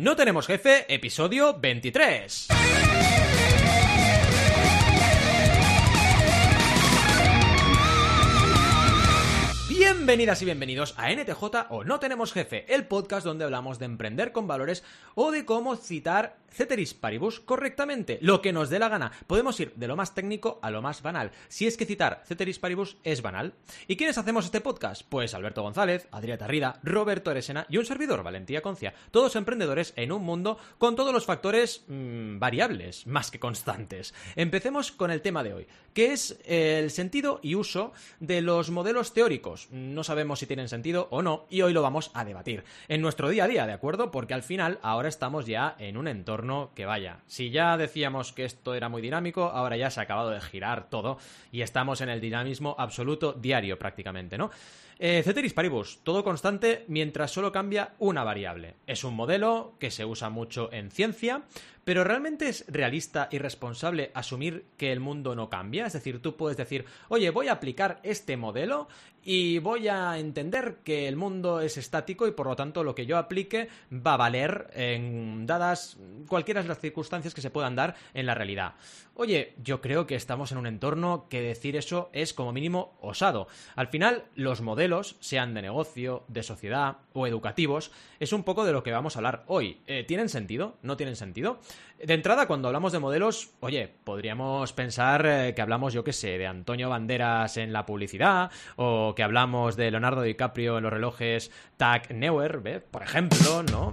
No tenemos jefe, episodio 23. Bienvenidas y bienvenidos a NTJ o No Tenemos Jefe, el podcast donde hablamos de emprender con valores o de cómo citar ceteris paribus correctamente, lo que nos dé la gana. Podemos ir de lo más técnico a lo más banal, si es que citar ceteris paribus es banal. ¿Y quiénes hacemos este podcast? Pues Alberto González, Adrià Tarrida, Roberto Eresena y un servidor, Valentía Concia, todos emprendedores en un mundo con todos los factores mmm, variables, más que constantes. Empecemos con el tema de hoy, que es el sentido y uso de los modelos teóricos no sabemos si tienen sentido o no, y hoy lo vamos a debatir en nuestro día a día, ¿de acuerdo? Porque al final ahora estamos ya en un entorno que vaya. Si ya decíamos que esto era muy dinámico, ahora ya se ha acabado de girar todo y estamos en el dinamismo absoluto diario prácticamente, ¿no? Eh, Ceteris Paribus, todo constante mientras solo cambia una variable. Es un modelo que se usa mucho en ciencia, pero ¿realmente es realista y responsable asumir que el mundo no cambia? Es decir, tú puedes decir, oye, voy a aplicar este modelo y voy a entender que el mundo es estático y por lo tanto lo que yo aplique va a valer en dadas cualquiera de las circunstancias que se puedan dar en la realidad. Oye, yo creo que estamos en un entorno que decir eso es como mínimo osado. Al final, los modelos, sean de negocio, de sociedad o educativos, es un poco de lo que vamos a hablar hoy. Eh, ¿Tienen sentido? ¿No tienen sentido? De entrada, cuando hablamos de modelos, oye, podríamos pensar eh, que hablamos, yo qué sé, de Antonio Banderas en la publicidad, o que hablamos de Leonardo DiCaprio en los relojes Tag Neuer, por ejemplo, ¿no?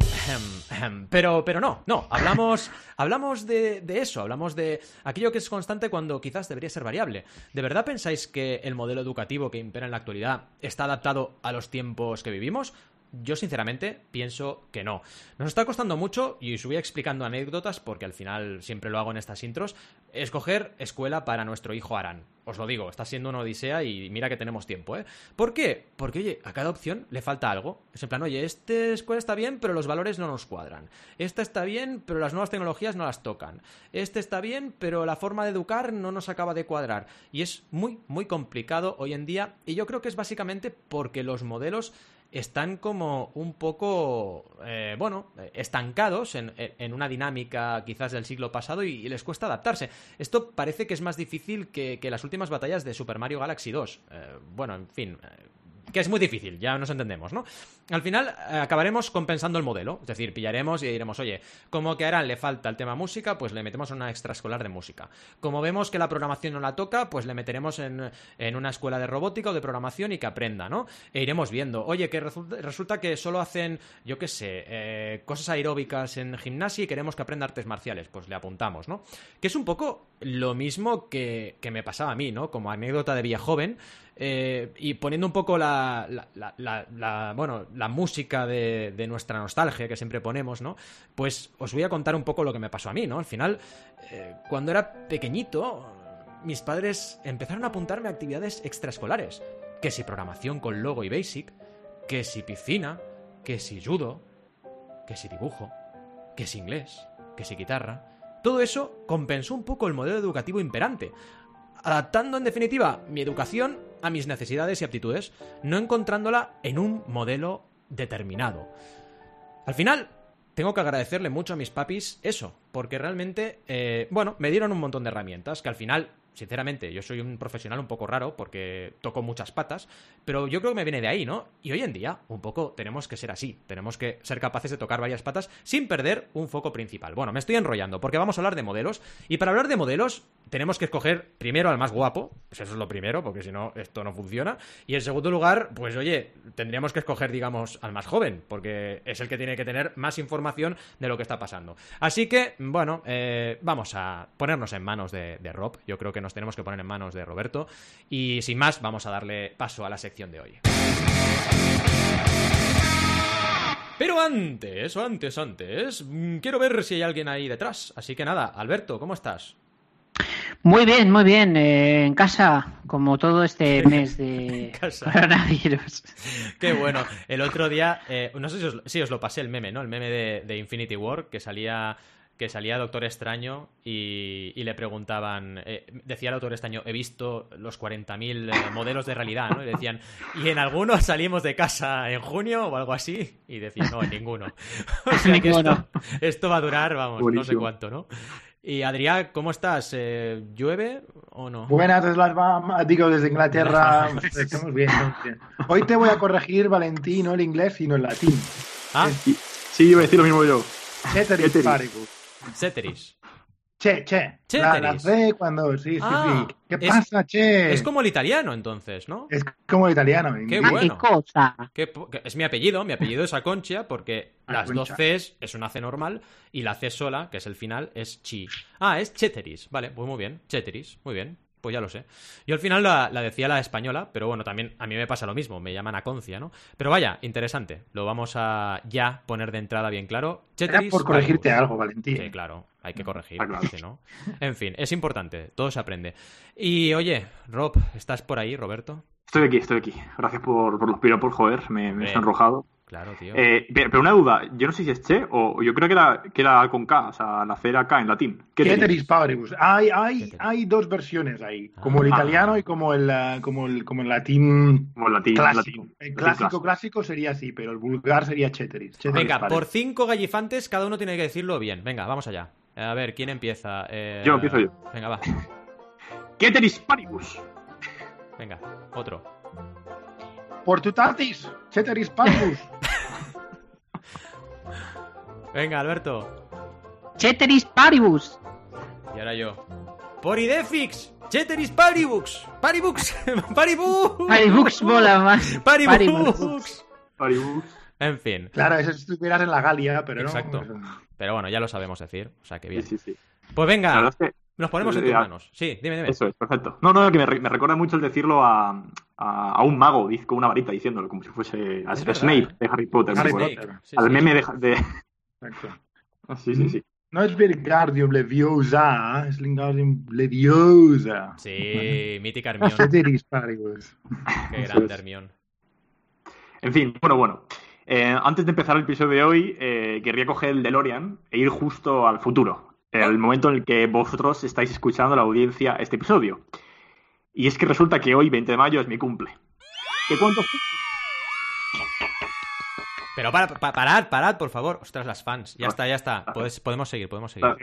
pero, pero no, no, hablamos, hablamos de eso, hablamos de aquello que es constante cuando quizás debería ser variable. ¿De verdad pensáis que el modelo educativo que impera en la actualidad está adaptado a los tiempos que vivimos? Yo sinceramente pienso que no. Nos está costando mucho, y os voy explicando anécdotas porque al final siempre lo hago en estas intros, escoger escuela para nuestro hijo Arán. Os lo digo, está siendo una odisea y mira que tenemos tiempo, ¿eh? ¿Por qué? Porque, oye, a cada opción le falta algo. Es en plan, oye, esta escuela está bien, pero los valores no nos cuadran. Esta está bien, pero las nuevas tecnologías no las tocan. Este está bien, pero la forma de educar no nos acaba de cuadrar. Y es muy, muy complicado hoy en día, y yo creo que es básicamente porque los modelos están como un poco, eh, bueno, estancados en, en, una dinámica quizás del siglo pasado y, les cuesta adaptarse. Esto parece que es más difícil que, que las últimas batallas de Super Mario Galaxy 2. Eh, bueno, en fin, que es muy difícil, ya nos entendemos, ¿no? Al final eh, acabaremos compensando el modelo, es decir, pillaremos y diremos, oye, como que a le falta el tema música, pues le metemos una extraescolar de música. Como vemos que la programación no la toca, pues le meteremos en, en una escuela de robótica o de programación y que aprenda, ¿no? E iremos viendo, oye, que resulta, que solo hacen, yo qué sé, eh, cosas aeróbicas en gimnasia y queremos que aprenda artes marciales, pues le apuntamos, ¿no? Que es un poco lo mismo que, que me pasaba a mí, ¿no? Como anécdota de vía joven, eh, y poniendo un poco la, la, la, bueno, la música de, de, nuestra nostalgia que siempre ponemos, ¿no? Pues os voy a contar un poco lo que me pasó a mí, ¿no? Al final, eh, cuando era pequeñito, mis padres empezaron a apuntarme a actividades extraescolares. Que si programación con Logo y Basic, que si piscina, que si judo, que si dibujo, que si inglés, que si guitarra. Todo eso compensó un poco el modelo educativo imperante, adaptando en definitiva mi educación a mis necesidades y aptitudes, no encontrándola en un modelo determinado. Al final, tengo que agradecerle mucho a mis papis eso, porque realmente, eh, bueno, me dieron un montón de herramientas que al final sinceramente, yo soy un profesional un poco raro porque toco muchas patas, pero yo creo que me viene de ahí, ¿no? Y hoy en día, un poco tenemos que ser así, tenemos que ser capaces de tocar varias patas sin perder un foco principal. Bueno, me estoy enrollando porque vamos a hablar de modelos, y para hablar de modelos tenemos que escoger primero al más guapo, pues eso es lo primero, porque si no, esto no funciona, y en segundo lugar, pues oye, tendríamos que escoger, digamos, al más joven, porque es el que tiene que tener más información de lo que está pasando. Así que, bueno, eh, vamos a ponernos en manos de, de Rob, yo creo que nos tenemos que poner en manos de Roberto. Y sin más, vamos a darle paso a la sección de hoy. Pero antes, o antes, antes, quiero ver si hay alguien ahí detrás. Así que nada, Alberto, ¿cómo estás? Muy bien, muy bien. Eh, en casa, como todo este mes de coronavirus. Qué bueno. El otro día, eh, no sé si os, si os, lo pasé el meme, ¿no? El meme de, de Infinity War, que salía que salía Doctor Extraño y, le preguntaban, eh, decía el Doctor Extraño, he visto los 40.000 eh, modelos de realidad, ¿no? Y decían, ¿y en algunos salimos de casa en junio o algo así? Y decían, no, en ninguno. o sea que esto, va a durar, vamos, no sé cuánto, ¿no? Y Adrián, ¿cómo estás? Eh, ¿Llueve o no? Buenas, digo desde Inglaterra. Estamos bien, bien, Hoy te voy a corregir, Valentín, no el inglés, sino el latín. Ah, sí, iba a decir lo mismo yo. Ceteris paribus. Ceteris. Che, che. La, la C cuando. Sí, sí, ah, sí. ¿Qué pasa, che? Es como el italiano, entonces, ¿no? Es como el italiano. Qué bueno. ¿Qué cosa? es mi apellido. Mi apellido es Aconcha porque las dos Cs es una C normal y la C sola, que es el final, es chi. Ah, es Cheteris. Vale, pues muy bien. Cheteris. Muy bien pues ya lo sé. Yo al final la, decía la española, pero bueno, también a mí me pasa lo mismo, me llaman Aconcia, ¿no? Pero vaya, interesante. Lo vamos a ya poner de entrada bien claro. Era por corregirte algo, Valentín. Sí, claro, hay que corregir, ¿no? En fin, es importante, todo se aprende. Y oye, Rob, ¿estás por ahí, Roberto? Estoy aquí, estoy aquí. Gracias por, por los piropos, joder, me, me he enrojado. Claro, tío. Eh, pero, una duda, yo no sé si es Che o yo creo que era, que era con K, o sea, la C era K en latín. Ceteris paribus. Hay, hay, hay dos versiones ahí, como el ah. italiano y como el, eh, como el, como el latín, como el latín clásico. El clásico, clásico sería así, pero el vulgar sería Ceteris. Venga, por cinco gallifantes cada uno tiene que decirlo bien. Venga, vamos allá. A ver, ¿quién empieza? Eh, yo empiezo yo. Venga, va. Ceteris paribus. Venga, otro. Por tu tatis, Ceteris paribus. Venga, Alberto. Ceteris paribus. Y ahora yo. Por Idefix. Ceteris paribux. Paribux. Paribux. Paribux mola más. Paribux. Paribux. En fin. Claro, eso si estuvieras en la Galia, pero Exacto. no. Pero bueno, ya lo sabemos decir. O sea que bien. Sí, sí, sí. Pues venga. Nos ponemos en tus manos. Sí, dime, dime. Eso es, perfecto. No, no, que me, recuerda mucho el decirlo a, a, un mago con una varita diciéndolo, como si fuese a Snape de Harry Potter. al meme de, Exacto. Ah, sí, sí, sí. No es Wingardium Leviosa, es Wingardium Leviosa. Sí, mítica Hermione. Qué grande Hermione. En fin, bueno, bueno. Eh, antes de empezar el episodio de hoy, eh, querría coger el DeLorean e ir justo al futuro, el oh. momento en el que vosotros estáis escuchando la audiencia este episodio. Y es que resulta que hoy, 20 de mayo, es mi cumple. ¿Qué cuánto pero para, parad, parad, por favor. Ostras, las fans. Ya está, ya está. podemos seguir, podemos seguir.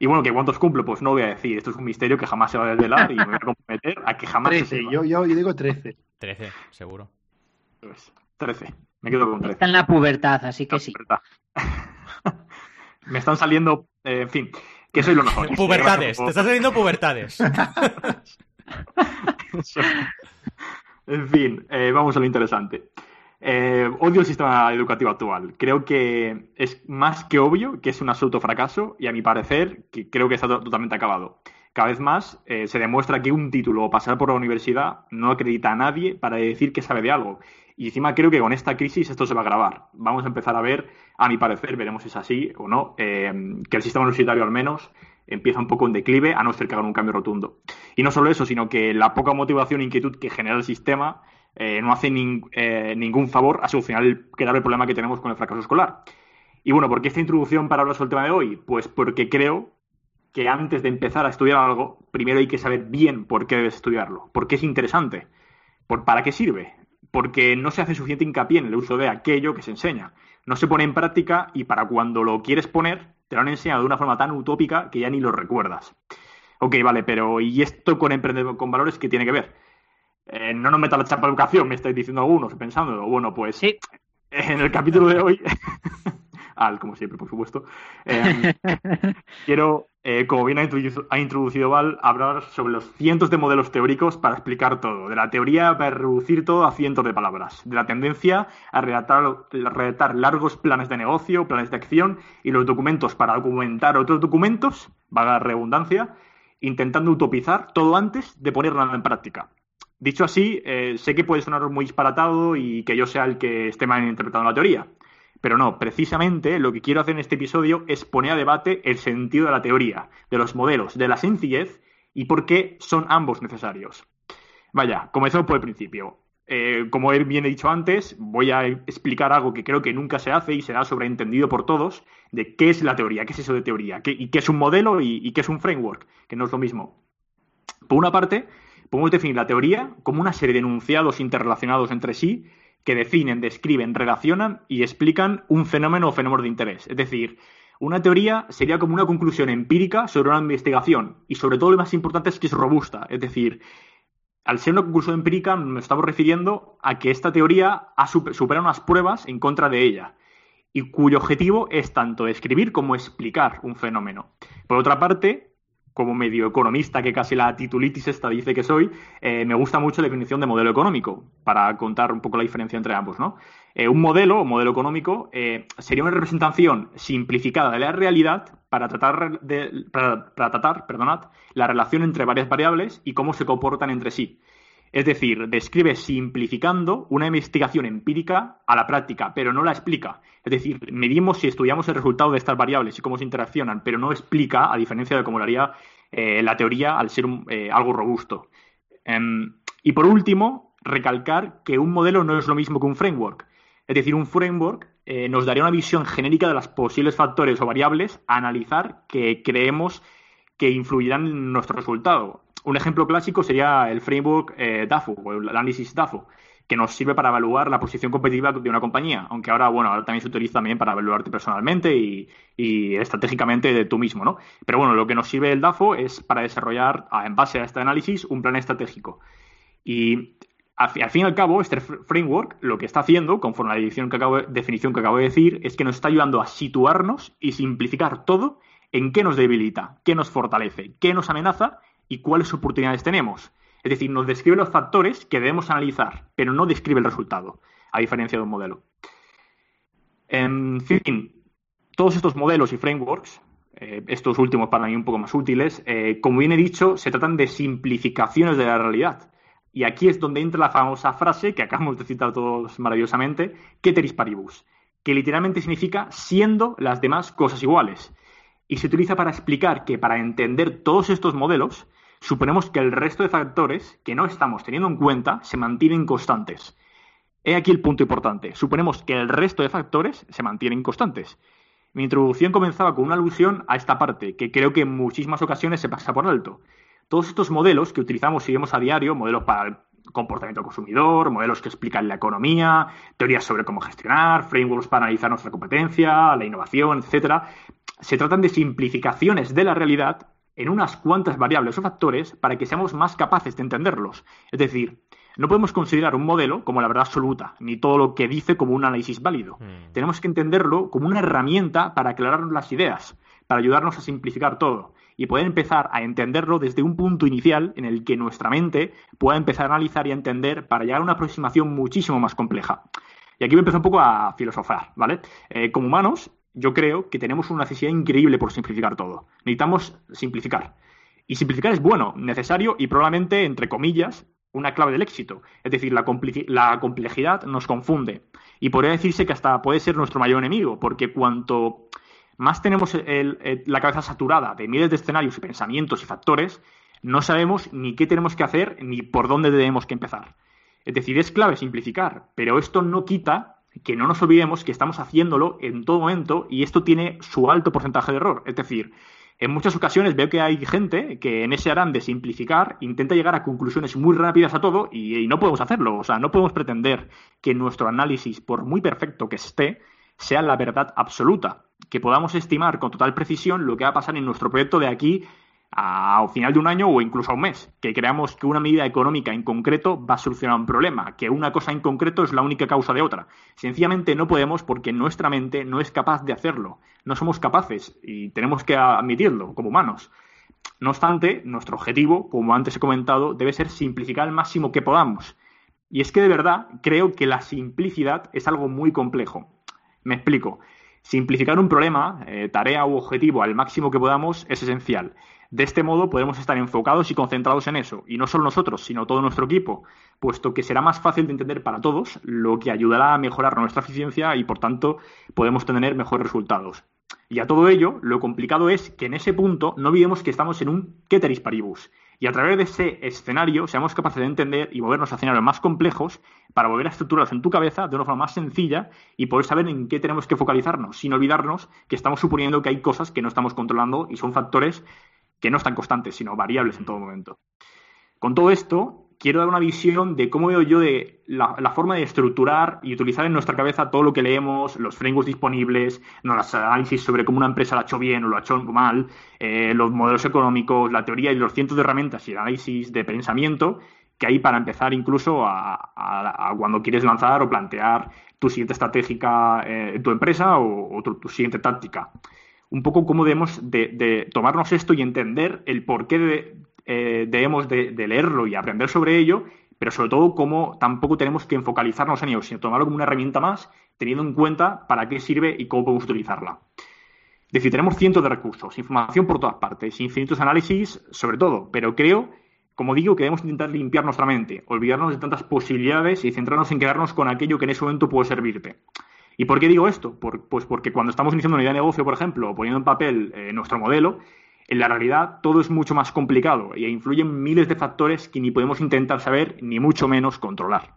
Y bueno, que cuántos cumplo, pues no voy a decir. Esto es un misterio que jamás se va a desvelar y me voy a comprometer a que jamás 13, se yo, yo, yo digo 13. 13, seguro. Pues, 13. Me quedo con 13. Está en la pubertad, así que sí. me están saliendo, eh, en fin, que soy lo mejor. pubertades, te están saliendo pubertades. en fin, eh, vamos a lo interesante. Eh, odio el sistema educativo actual. Creo que es más que obvio que es un absoluto fracaso y a mi parecer creo que está totalmente acabado. Cada vez más eh, se demuestra que un título o pasar por la universidad no acredita a nadie para decir que sabe de algo. Y encima creo que con esta crisis esto se va a agravar. Vamos a empezar a ver, a mi parecer, veremos si es así o no, que el sistema universitario al menos empieza un poco en declive, a no ser que hagan un cambio rotundo. Y no solo eso, sino que la poca motivación e inquietud que genera el sistema eh, no hace eh, ningún favor a solucionar el grave problema que tenemos con el fracaso escolar. Y bueno, ¿por qué esta introducción para hablar sobre el tema de hoy? Pues porque creo que antes de empezar a estudiar algo, primero hay que saber bien por qué debes estudiarlo, por qué es interesante, por para qué sirve, porque no se hace suficiente hincapié en el uso de aquello que se enseña, no se pone en práctica y para cuando lo quieres poner, te lo han enseñado de una forma tan utópica que ya ni lo recuerdas. Ok, vale, pero ¿y esto con emprender con valores qué tiene que ver? Eh, no nos meta la chapa de educación, me estáis diciendo algunos, pensando, bueno, pues sí. en el capítulo de hoy, al como siempre, por supuesto, eh, quiero, eh, como bien ha introducido, Val, hablar sobre los cientos de modelos teóricos para explicar todo, de la teoría para reducir todo a cientos de palabras, de la tendencia a redactar, largos planes de negocio, planes de acción y los documentos para documentar otros documentos, vaga redundancia, intentando utopizar todo antes de ponerlo en práctica. Dicho así, eh, sé que puede sonar muy disparatado y que yo sea el que esté mal interpretando la teoría. Pero no, precisamente lo que quiero hacer en este episodio es poner a debate el sentido de la teoría, de los modelos, de la sencillez y por qué son ambos necesarios. Vaya, comenzamos por el principio. eh, como bien he dicho antes, voy a explicar algo que creo que nunca se hace y será sobreentendido por todos, de qué es la teoría, qué es eso de teoría, qué, y qué es un modelo y, y qué es un framework, que no es lo mismo. Por una parte, podemos definir la teoría como una serie de enunciados interrelacionados entre sí que definen, describen, relacionan y explican un fenómeno o fenómeno de interés. Es decir, una teoría sería como una conclusión empírica sobre una investigación y sobre todo lo más importante es que es robusta. Es decir, al ser una conclusión empírica nos estamos refiriendo a que esta teoría ha supera unas pruebas en contra de ella y cuyo objetivo es tanto describir como explicar un fenómeno. Por otra parte, como medio economista, que casi la titulitis esta dice que soy, eh, me gusta mucho la definición de modelo económico, para contar un poco la diferencia entre ambos, ¿no? Eh, un modelo, o modelo económico, eh, sería una representación simplificada de la realidad para tratar, de, para, para tratar perdonad, la relación entre varias variables y cómo se comportan entre sí. Es decir, describe simplificando una investigación empírica a la práctica, pero no la explica. Es decir, medimos si estudiamos el resultado de estas variables y cómo se interaccionan, pero no explica, a diferencia de cómo lo haría eh, la teoría al ser eh, algo robusto. Em, y por último, recalcar que un modelo no es lo mismo que un framework. Es decir, un framework eh, nos daría una visión genérica de los posibles factores o variables a analizar que creemos que influirán en nuestro resultado un ejemplo clásico sería el framework eh, DAFO o el análisis DAFO, que nos sirve para evaluar la posición competitiva de una compañía, aunque ahora, bueno, ahora también se utiliza también para evaluarte personalmente y, estratégicamente de tú mismo, ¿no? Pero bueno, lo que nos sirve el DAFO es para desarrollar, en base a este análisis, un plan estratégico. Y al fin y al cabo, este framework lo que está haciendo, conforme a la definición que, acabo, definición que acabo de decir, es que nos está ayudando a situarnos y simplificar todo en qué nos debilita, qué nos fortalece, qué nos amenaza y cuáles oportunidades tenemos. Es decir, nos describe los factores que debemos analizar, pero no describe el resultado, a diferencia de un modelo. En fin, todos estos modelos y frameworks, eh, estos últimos para mí un poco más útiles, eh, como bien he dicho, se tratan de simplificaciones de la realidad. Y aquí es donde entra la famosa frase que acabamos de citar todos maravillosamente, Keteris paribus, que literalmente significa siendo las demás cosas iguales. Y se utiliza para explicar que para entender todos estos modelos, suponemos que el resto de factores que no estamos teniendo en cuenta se mantienen constantes. He aquí el punto importante. Suponemos que el resto de factores se mantienen constantes. Mi introducción comenzaba con una alusión a esta parte, que creo que en muchísimas ocasiones se pasa por alto. Todos estos modelos que utilizamos y vemos a diario, modelos para el comportamiento consumidor, modelos que explican la economía, teorías sobre cómo gestionar, frameworks para analizar nuestra competencia, la innovación, etcétera, se tratan de simplificaciones de la realidad en unas cuantas variables o factores para que seamos más capaces de entenderlos. Es decir, no podemos considerar un modelo como la verdad absoluta, ni todo lo que dice como un análisis válido. Hmm. Tenemos que entenderlo como una herramienta para aclararnos las ideas, para ayudarnos a simplificar todo y poder empezar a entenderlo desde un punto inicial en el que nuestra mente pueda empezar a analizar y a entender para llegar a una aproximación muchísimo más compleja. Y aquí me empezó un poco a filosofar, ¿vale? Eh, como humanos, yo creo que tenemos una necesidad increíble por simplificar todo. Necesitamos simplificar. Y simplificar es bueno, necesario y probablemente, entre comillas, una clave del éxito. Es decir, la, complejidad nos confunde. Y podría decirse que hasta puede ser nuestro mayor enemigo, porque cuanto más tenemos la cabeza saturada de miles de escenarios y pensamientos y factores, no sabemos ni qué tenemos que hacer ni por dónde debemos que empezar. Es decir, es clave simplificar, pero esto no quita que no nos olvidemos que estamos haciéndolo en todo momento y esto tiene su alto porcentaje de error. Es decir, en muchas ocasiones veo que hay gente que en ese arán de simplificar intenta llegar a conclusiones muy rápidas a todo y, no podemos hacerlo. O sea, no podemos pretender que nuestro análisis, por muy perfecto que esté, sea la verdad absoluta. Que podamos estimar con total precisión lo que va a pasar en nuestro proyecto de aquí a, final de un año o incluso a un mes, que creamos que una medida económica en concreto va a solucionar un problema, que una cosa en concreto es la única causa de otra. Sencillamente no podemos porque nuestra mente no es capaz de hacerlo. No somos capaces y tenemos que admitirlo como humanos. No obstante, nuestro objetivo, como antes he comentado, debe ser simplificar al máximo que podamos. Y es que de verdad creo que la simplicidad es algo muy complejo. Me explico. Simplificar un problema, eh, tarea u objetivo al máximo que podamos es esencial. De este modo podemos estar enfocados y concentrados en eso, y no solo nosotros, sino todo nuestro equipo, puesto que será más fácil de entender para todos, lo que ayudará a mejorar nuestra eficiencia y por tanto podemos tener mejores resultados. Y a todo ello, lo complicado es que en ese punto no olvidemos que estamos en un Keteris paribus, y a través de ese escenario seamos capaces de entender y movernos a escenarios más complejos para volver a estructurarlos en tu cabeza de una forma más sencilla y poder saber en qué tenemos que focalizarnos, sin olvidarnos que estamos suponiendo que hay cosas que no estamos controlando y son factores que no están constantes, sino variables en todo momento. Con todo esto, quiero dar una visión de cómo veo yo de la, forma de estructurar y utilizar en nuestra cabeza todo lo que leemos, los frameworks disponibles, los análisis sobre cómo una empresa lo ha hecho bien o lo ha hecho mal, eh, los modelos económicos, la teoría y los cientos de herramientas y análisis de pensamiento que hay para empezar incluso a, cuando quieres lanzar o plantear tu siguiente estratégica eh, tu empresa o, tu, siguiente táctica. Un poco cómo debemos de, tomarnos esto y entender el porqué de, eh, debemos de, leerlo y aprender sobre ello, pero sobre todo cómo tampoco tenemos que enfocalizarnos en ello, sino tomarlo como una herramienta más, teniendo en cuenta para qué sirve y cómo podemos utilizarla. Es decir, tenemos cientos de recursos, información por todas partes, infinitos análisis sobre todo, pero creo, como digo, que debemos intentar limpiar nuestra mente, olvidarnos de tantas posibilidades y centrarnos en quedarnos con aquello que en ese momento puede servirte. ¿Y por qué digo esto? pues porque cuando estamos iniciando una idea de negocio, por ejemplo, o poniendo en papel eh, nuestro modelo, en la realidad todo es mucho más complicado y influyen miles de factores que ni podemos intentar saber ni mucho menos controlar.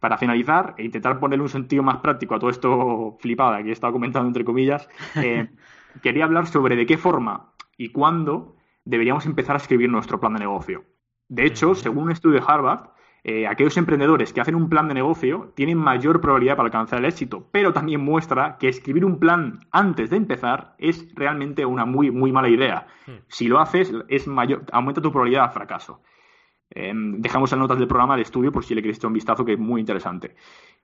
Para finalizar e intentar ponerle un sentido más práctico a todo esto flipada que he estado comentando entre comillas, eh, quería hablar sobre de qué forma y cuándo deberíamos empezar a escribir nuestro plan de negocio. De hecho, según un estudio de Harvard, eh, aquellos emprendedores que hacen un plan de negocio tienen mayor probabilidad para alcanzar el éxito, pero también muestra que escribir un plan antes de empezar es realmente una muy, muy mala idea. Hmm. Si lo haces, es mayor, aumenta tu probabilidad de fracaso. Em, dejamos en notas del programa de estudio por si le queréis echar un vistazo, que es muy interesante.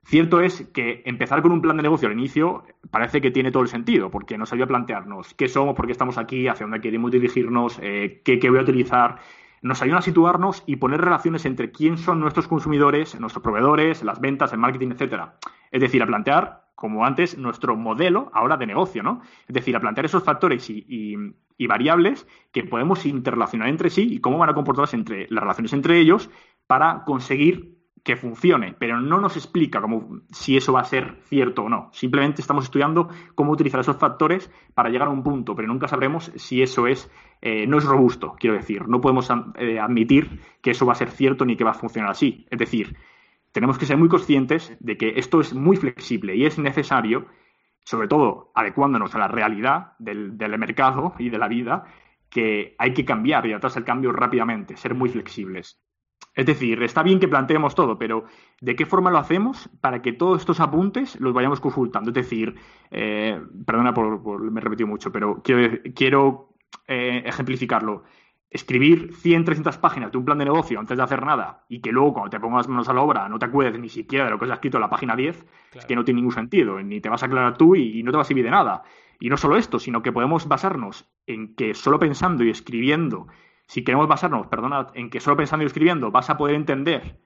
Cierto es que empezar con un plan de negocio al inicio parece que tiene todo el sentido, porque nos ayuda a plantearnos qué somos, por qué estamos aquí, hacia dónde queremos dirigirnos, eh, qué, qué voy a utilizar, nos ayudan a situarnos y poner relaciones entre quién son nuestros consumidores, nuestros proveedores, las ventas, el marketing, etcétera. Es decir, a plantear, como antes, nuestro modelo ahora de negocio, ¿no? Es decir, a plantear esos factores y, variables que podemos interrelacionar entre sí y cómo van a comportarse entre las relaciones entre ellos para conseguir que funcione, pero no nos explica cómo, si eso va a ser cierto o no. Simplemente estamos estudiando cómo utilizar esos factores para llegar a un punto, pero nunca sabremos si eso es eh, no es robusto, quiero decir. No podemos eh, admitir que eso va a ser cierto ni que va a funcionar así. Es decir, tenemos que ser muy conscientes de que esto es muy flexible y es necesario, sobre todo adecuándonos a la realidad del, del mercado y de la vida, que hay que cambiar y atrás el cambio rápidamente, ser muy flexibles. Es decir, está bien que planteemos todo, pero ¿de qué forma lo hacemos para que todos estos apuntes los vayamos consultando? Es decir, eh, perdona por, me he repetido mucho, pero quiero, quiero eh, ejemplificarlo. Escribir 100, 300 páginas de un plan de negocio antes de hacer nada y que luego cuando te pongas manos a la obra no te acuerdes ni siquiera de lo que has escrito en la página 10, es que no tiene ningún sentido, ni te vas a aclarar tú y no te va a servir de nada. Y no solo esto, sino que podemos basarnos en que solo pensando y escribiendo si queremos basarnos, perdona, en que solo pensando y escribiendo vas a poder entender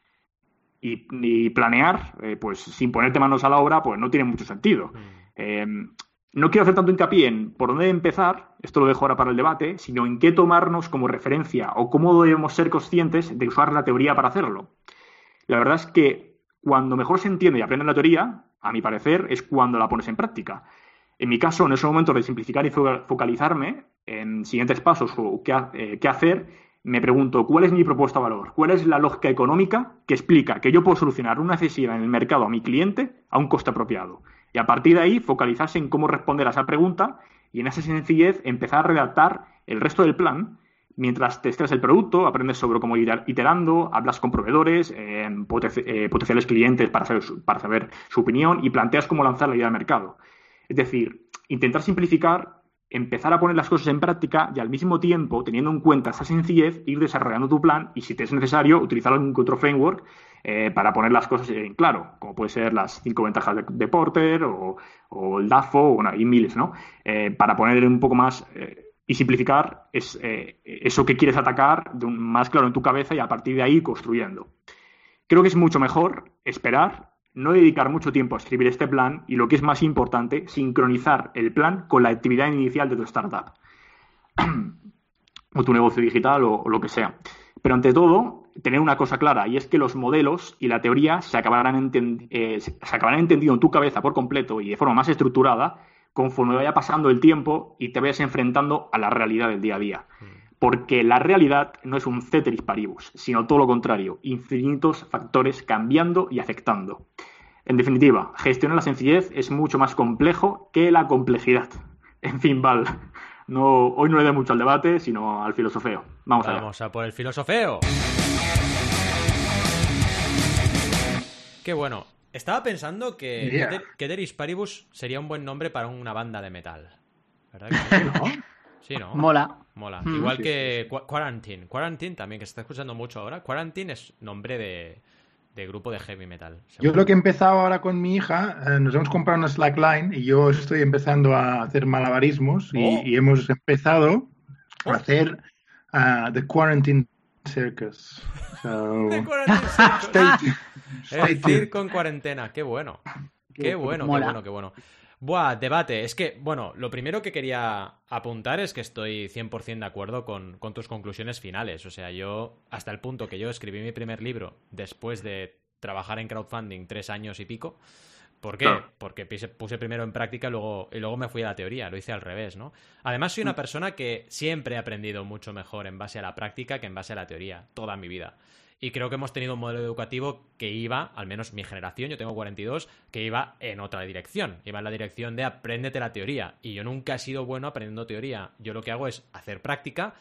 y, planear, eh, pues sin ponerte manos a la obra, pues no tiene mucho sentido. Mm. Em, no quiero hacer tanto hincapié en por dónde empezar, esto lo dejo ahora para el debate, sino en qué tomarnos como referencia o cómo debemos ser conscientes de usar la teoría para hacerlo. La verdad es que cuando mejor se entiende y aprende la teoría, a mi parecer, es cuando la pones en práctica. En mi caso, en ese momento de simplificar y focalizarme en siguientes pasos o eh, qué, hacer, me pregunto cuál es mi propuesta de valor, cuál es la lógica económica que explica que yo puedo solucionar una necesidad en el mercado a mi cliente a un coste apropiado. Y a partir de ahí, focalizarse en cómo responder a esa pregunta y en esa sencillez empezar a redactar el resto del plan mientras testeas el producto, aprendes sobre cómo ir iterando, hablas con proveedores, eh, potenciales clientes para para saber su opinión y planteas cómo lanzar la idea al mercado. Es decir, intentar simplificar, empezar a poner las cosas en práctica y al mismo tiempo, teniendo en cuenta esa sencillez, ir desarrollando tu plan y si te es necesario, utilizar algún otro framework eh, para poner las cosas en claro, como puede ser las cinco ventajas de, Porter o, el DAFO o bueno, miles, ¿no? Eh, para poner un poco más eh, y simplificar es, eso que quieres atacar de un, más claro en tu cabeza y a partir de ahí construyendo. Creo que es mucho mejor esperar no dedicar mucho tiempo a escribir este plan y, lo que es más importante, sincronizar el plan con la actividad inicial de tu startup o tu negocio digital o, lo que sea. Pero ante todo, tener una cosa clara y es que los modelos y la teoría se acabarán, eh, se acabarán entendiendo en tu cabeza por completo y de forma más estructurada conforme vaya pasando el tiempo y te vayas enfrentando a la realidad del día a día. Mm. Porque la realidad no es un ceteris paribus, sino todo lo contrario, infinitos factores cambiando y afectando. En definitiva, gestionar la sencillez es mucho más complejo que la complejidad. En fin, Val, no, hoy no le dé mucho al debate, sino al filosofeo. Vamos, allá. Vamos a por el filosofeo. Qué bueno. Estaba pensando que Yeah. Keteris Paribus sería un buen nombre para una banda de metal. ¿Verdad que sí? ¿no? Sí, ¿no? Mola. Mola. Mm. Igual Sí, que Qu- Quarantine. Quarantine también, que se está escuchando mucho ahora. Quarantine es nombre de, de grupo de heavy metal. Yo lo que he empezado ahora con mi hija, eh, nos hemos comprado una slackline y yo estoy empezando a hacer malabarismos y, Oh. y hemos empezado Oh. a hacer ah, The Quarantine Circus. So, De Quarantine Circus. stay, stay El tuned. circo en cuarentena. Qué bueno. Qué bueno, qué bueno, qué bueno. Buah, debate. Es que, bueno, lo primero que quería apuntar es que estoy 100% de acuerdo con, con tus conclusiones finales. O sea, yo, hasta el punto que yo escribí mi primer libro después de trabajar en crowdfunding tres años y pico. ¿Por qué? Claro. Porque puse, puse primero en práctica y luego, y luego me fui a la teoría. Lo hice al revés, ¿no? Además, soy una persona que siempre he aprendido mucho mejor en base a la práctica que en base a la teoría, toda mi vida. Y creo que hemos tenido un modelo educativo que iba, al menos mi generación, yo tengo 42, que iba en otra dirección. Iba en la dirección de apréndete la teoría. Y yo nunca he sido bueno aprendiendo teoría. Yo lo que hago es hacer práctica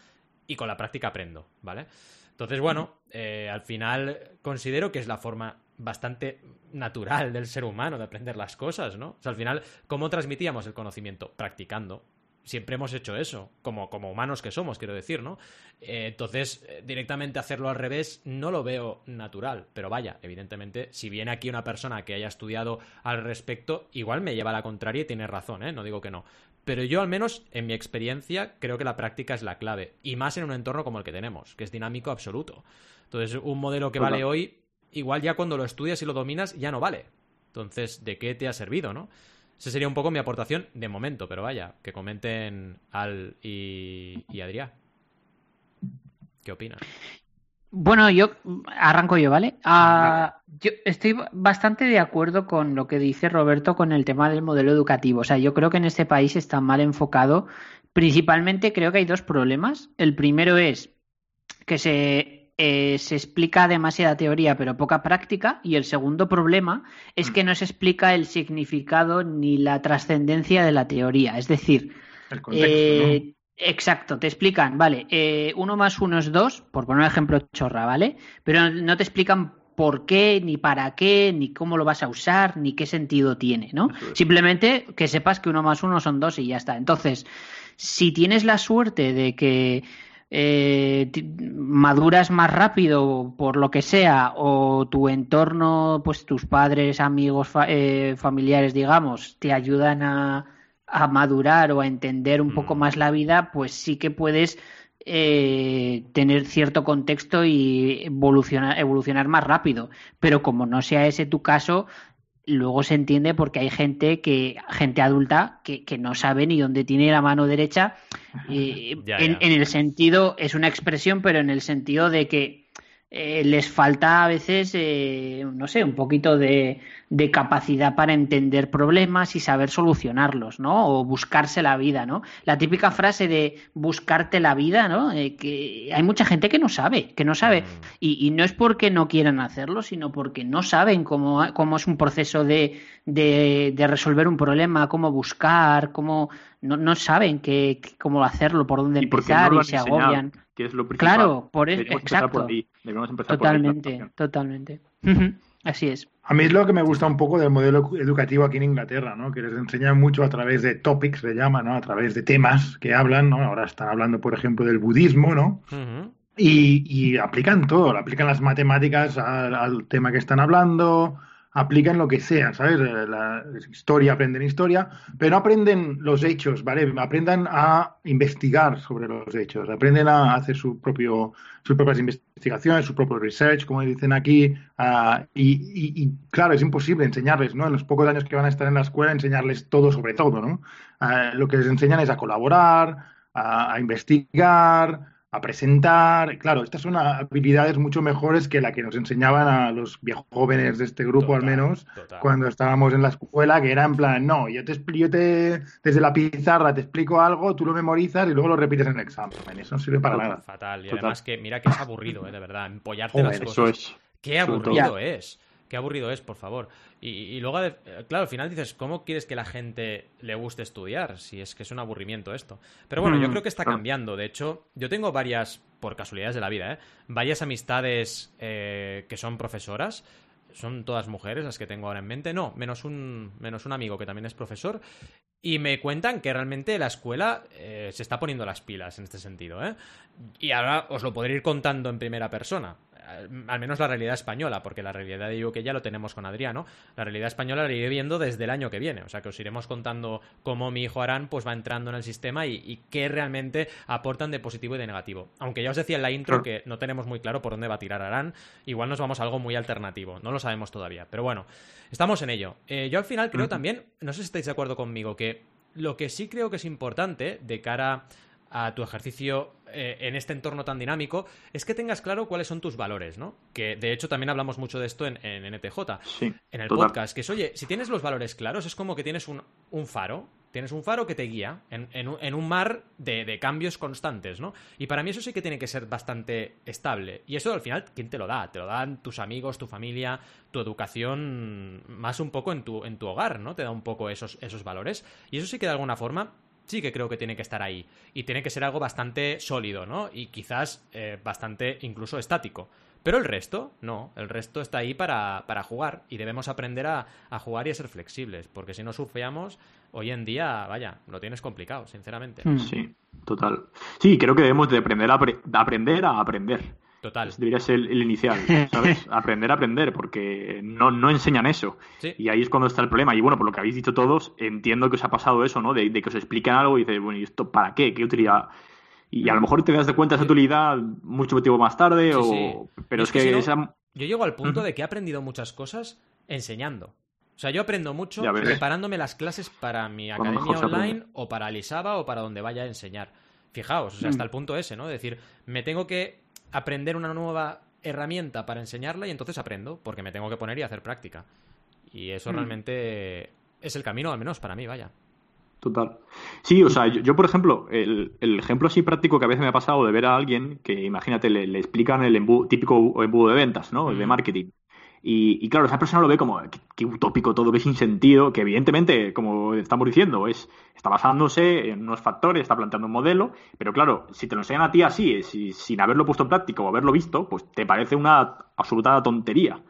y con la práctica aprendo, ¿vale? Entonces, bueno, eh, al final considero que es la forma bastante natural del ser humano de aprender las cosas, ¿no? O sea, al final, ¿cómo transmitíamos el conocimiento? Practicando. Siempre hemos hecho eso, como, como humanos que somos, quiero decir, ¿no? Eh, entonces, eh, directamente hacerlo al revés no lo veo natural. Pero vaya, evidentemente, si viene aquí una persona que haya estudiado al respecto, igual me lleva a la contraria y tiene razón, ¿eh? No digo que no. Pero yo, al menos, en mi experiencia, creo que la práctica es la clave. Y más en un entorno como el que tenemos, que es dinámico absoluto. Entonces, un modelo que Total. vale hoy, igual ya cuando lo estudias y lo dominas, ya no vale. Entonces, ¿de qué te ha servido, no? Esa sería un poco mi aportación de momento, pero vaya, que comenten Al y, y Adrián. ¿Qué opinan? Bueno, yo arranco yo, ¿vale? Ah, yo estoy bastante de acuerdo con lo que dice Roberto con el tema del modelo educativo. O sea, yo creo que en este país está mal enfocado. Principalmente creo que hay dos problemas. El primero es que se, eh, se explica demasiada teoría pero poca práctica. Y el segundo problema es que no se explica el significado ni la trascendencia de la teoría. Es decir, El contexto, eh, Exacto, te explican, vale, eh, uno más uno es dos, por poner un ejemplo chorra, ¿vale? Pero no te explican por qué, ni para qué, ni cómo lo vas a usar, ni qué sentido tiene, ¿no? Simplemente que sepas que uno más uno son dos y ya está. Entonces, si tienes la suerte de que eh, maduras más rápido por lo que sea o tu entorno, pues tus padres, amigos, fa- eh, familiares, digamos, te ayudan a, a madurar o a entender un poco Mm. más la vida, pues sí que puedes eh, tener cierto contexto y evolucionar, evolucionar más rápido. Pero como no sea ese tu caso, luego se entiende porque hay gente que, gente adulta, que, que no sabe ni dónde tiene la mano derecha. eh, Ya, en, ya. en el sentido, es una expresión, pero en el sentido de que eh, les falta a veces, eh, no sé, un poquito de, de capacidad para entender problemas y saber solucionarlos, ¿no? O buscarse la vida, ¿no? La típica frase de buscarte la vida, ¿no? Eh, que hay mucha gente que no sabe, que no sabe. Mm. Y, y no es porque no quieran hacerlo, sino porque no saben cómo, cómo es un proceso de, de, de resolver un problema, cómo buscar, cómo no, no saben qué, cómo hacerlo, por dónde Y empezar no y se enseñado, agobian. que es lo principal. Claro, por eso, Deberíamos empezar por exacto. ahí. Deberíamos empezar por ahí, Totalmente, Así es. A mí es lo que me gusta un poco del modelo educativo aquí en Inglaterra, ¿no? Que les enseñan mucho a través de topics, se llama, ¿no? A través de temas que hablan, ¿no? Ahora están hablando, por ejemplo, del budismo, ¿no? Y, y aplican todo, le aplican las matemáticas al, al tema que están hablando, aplican lo que sea, ¿sabes? Eh, La historia, aprenden historia, pero no aprenden los hechos, ¿vale? Aprendan a investigar sobre los hechos, aprenden a hacer su propio, sus propias investigaciones, su propio research, como dicen aquí, ah, y, claro, es imposible enseñarles, ¿no? En los pocos años que van a estar en la escuela, enseñarles todo sobre todo, ¿no? Ah, lo que les enseñan es a colaborar, a, a investigar, a presentar. Claro, estas son habilidades mucho mejores que la que nos enseñaban a los viejos jóvenes de este grupo, al menos, cuando estábamos en la escuela, que era en plan, no, yo te explico, te, desde la pizarra te explico algo, tú lo memorizas y luego lo repites en el examen. Eso no sirve para nada. Fatal. Y además que, mira que es aburrido, ¿eh? de verdad, empollarte las cosas. Eso es. Qué aburrido es. Qué aburrido es, por favor. Y, luego, eh, claro, al final dices, ¿cómo quieres que la gente le guste estudiar? Si es que es un aburrimiento esto. Pero bueno, yo mm, creo que está cambiando. De hecho, yo tengo varias, por casualidades de la vida, ¿eh? varias amistades eh, que son profesoras. Son todas mujeres las que tengo ahora en mente. No, menos un, menos un amigo que también es profesor. Y me cuentan que realmente la escuela eh, se está poniendo las pilas en este sentido. ¿eh? Y ahora os lo podré ir contando en primera persona al menos la realidad española, porque la realidad de que ya lo tenemos con Adriano, la realidad española la iré viendo desde el año que viene, o sea que os iremos contando cómo mi hijo Arán pues va entrando en el sistema y, qué realmente aportan de positivo y de negativo. Aunque ya os decía en la intro que no tenemos muy claro por dónde va a tirar Arán, igual nos vamos a algo muy alternativo, no lo sabemos todavía, pero bueno, estamos en ello. Eh, yo al final creo también, no sé si estáis de acuerdo conmigo, que lo que sí creo que es importante de cara a tu ejercicio eh, en este entorno tan dinámico, es que tengas claro cuáles son tus valores, ¿no? Que de hecho también hablamos mucho de esto en, en NTJ, en el podcast, que es, oye, si tienes los valores claros, es como que tienes un, faro, tienes un faro que te guía en, un mar de, cambios constantes, ¿no? Y para mí eso sí que tiene que ser bastante estable. Y eso al final, ¿quién te lo da? Te lo dan tus amigos, tu familia, tu educación, más un poco en tu, en tu hogar, ¿no? Te da un poco esos, esos valores. Y eso sí que de alguna forma sí que creo que tiene que estar ahí. Y tiene que ser algo bastante sólido, ¿no? Y quizás eh, bastante incluso estático. Pero el resto, no, el resto está ahí para, para jugar y debemos aprender a, a, jugar y a ser flexibles, porque si no surfeamos, hoy en día, vaya, lo tienes complicado, sinceramente. Hmm. Sí, total. Sí, creo que debemos de aprender a, aprender a aprender. Total. debería ser el, inicial, ¿sabes? aprender a aprender, porque no, no enseñan eso. Y ahí es cuando está el problema. Y bueno, por lo que habéis dicho todos, entiendo que os ha pasado eso, ¿no? De, que os explican algo y dices, bueno, ¿y esto para qué? ¿Qué utilidad? Y a lo mejor te das de cuenta esa utilidad mucho tiempo más tarde, o... pero es, que, Yo llego al punto de que he aprendido muchas cosas enseñando. O sea, yo aprendo mucho preparándome las clases para mi academia online o para Lisaba o para donde vaya a enseñar. Fijaos, o sea, hasta mm. el punto ese, ¿no? Es decir, me tengo que aprender una nueva herramienta para enseñarla y entonces aprendo, porque me tengo que poner y hacer práctica. Y eso mm. realmente es el camino, al menos para mí, vaya. Total. Sí, o sea, yo, por ejemplo, el, ejemplo así práctico que a veces me ha pasado de ver a alguien que, imagínate, le, explican el típico embudo de ventas, ¿no? El de marketing. Y, claro, esa persona lo ve como que, utópico todo, que sin sentido, que evidentemente, como estamos diciendo, es está basándose en unos factores, está planteando un modelo, pero claro, si te lo enseñan a ti así, sin haberlo puesto en práctica o haberlo visto, pues te parece una absoluta tontería.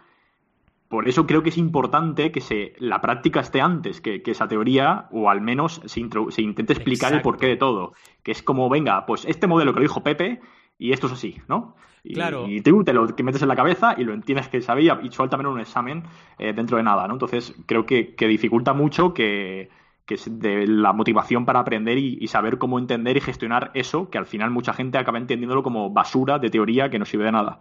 Por eso creo que es importante que se, la práctica esté antes que, esa teoría, o al menos se, intente explicar el porqué de todo. Que es como, venga, pues este modelo que lo dijo Pepe, y esto es así, ¿no? Y, claro. Y tú te lo que metes en la cabeza y lo entiendes que sabía y suelta un examen eh, dentro de nada, ¿no? Entonces creo que, dificulta mucho que, es de la motivación para aprender y, saber cómo entender y gestionar eso, que al final mucha gente acaba entendiéndolo como basura de teoría que no sirve de nada.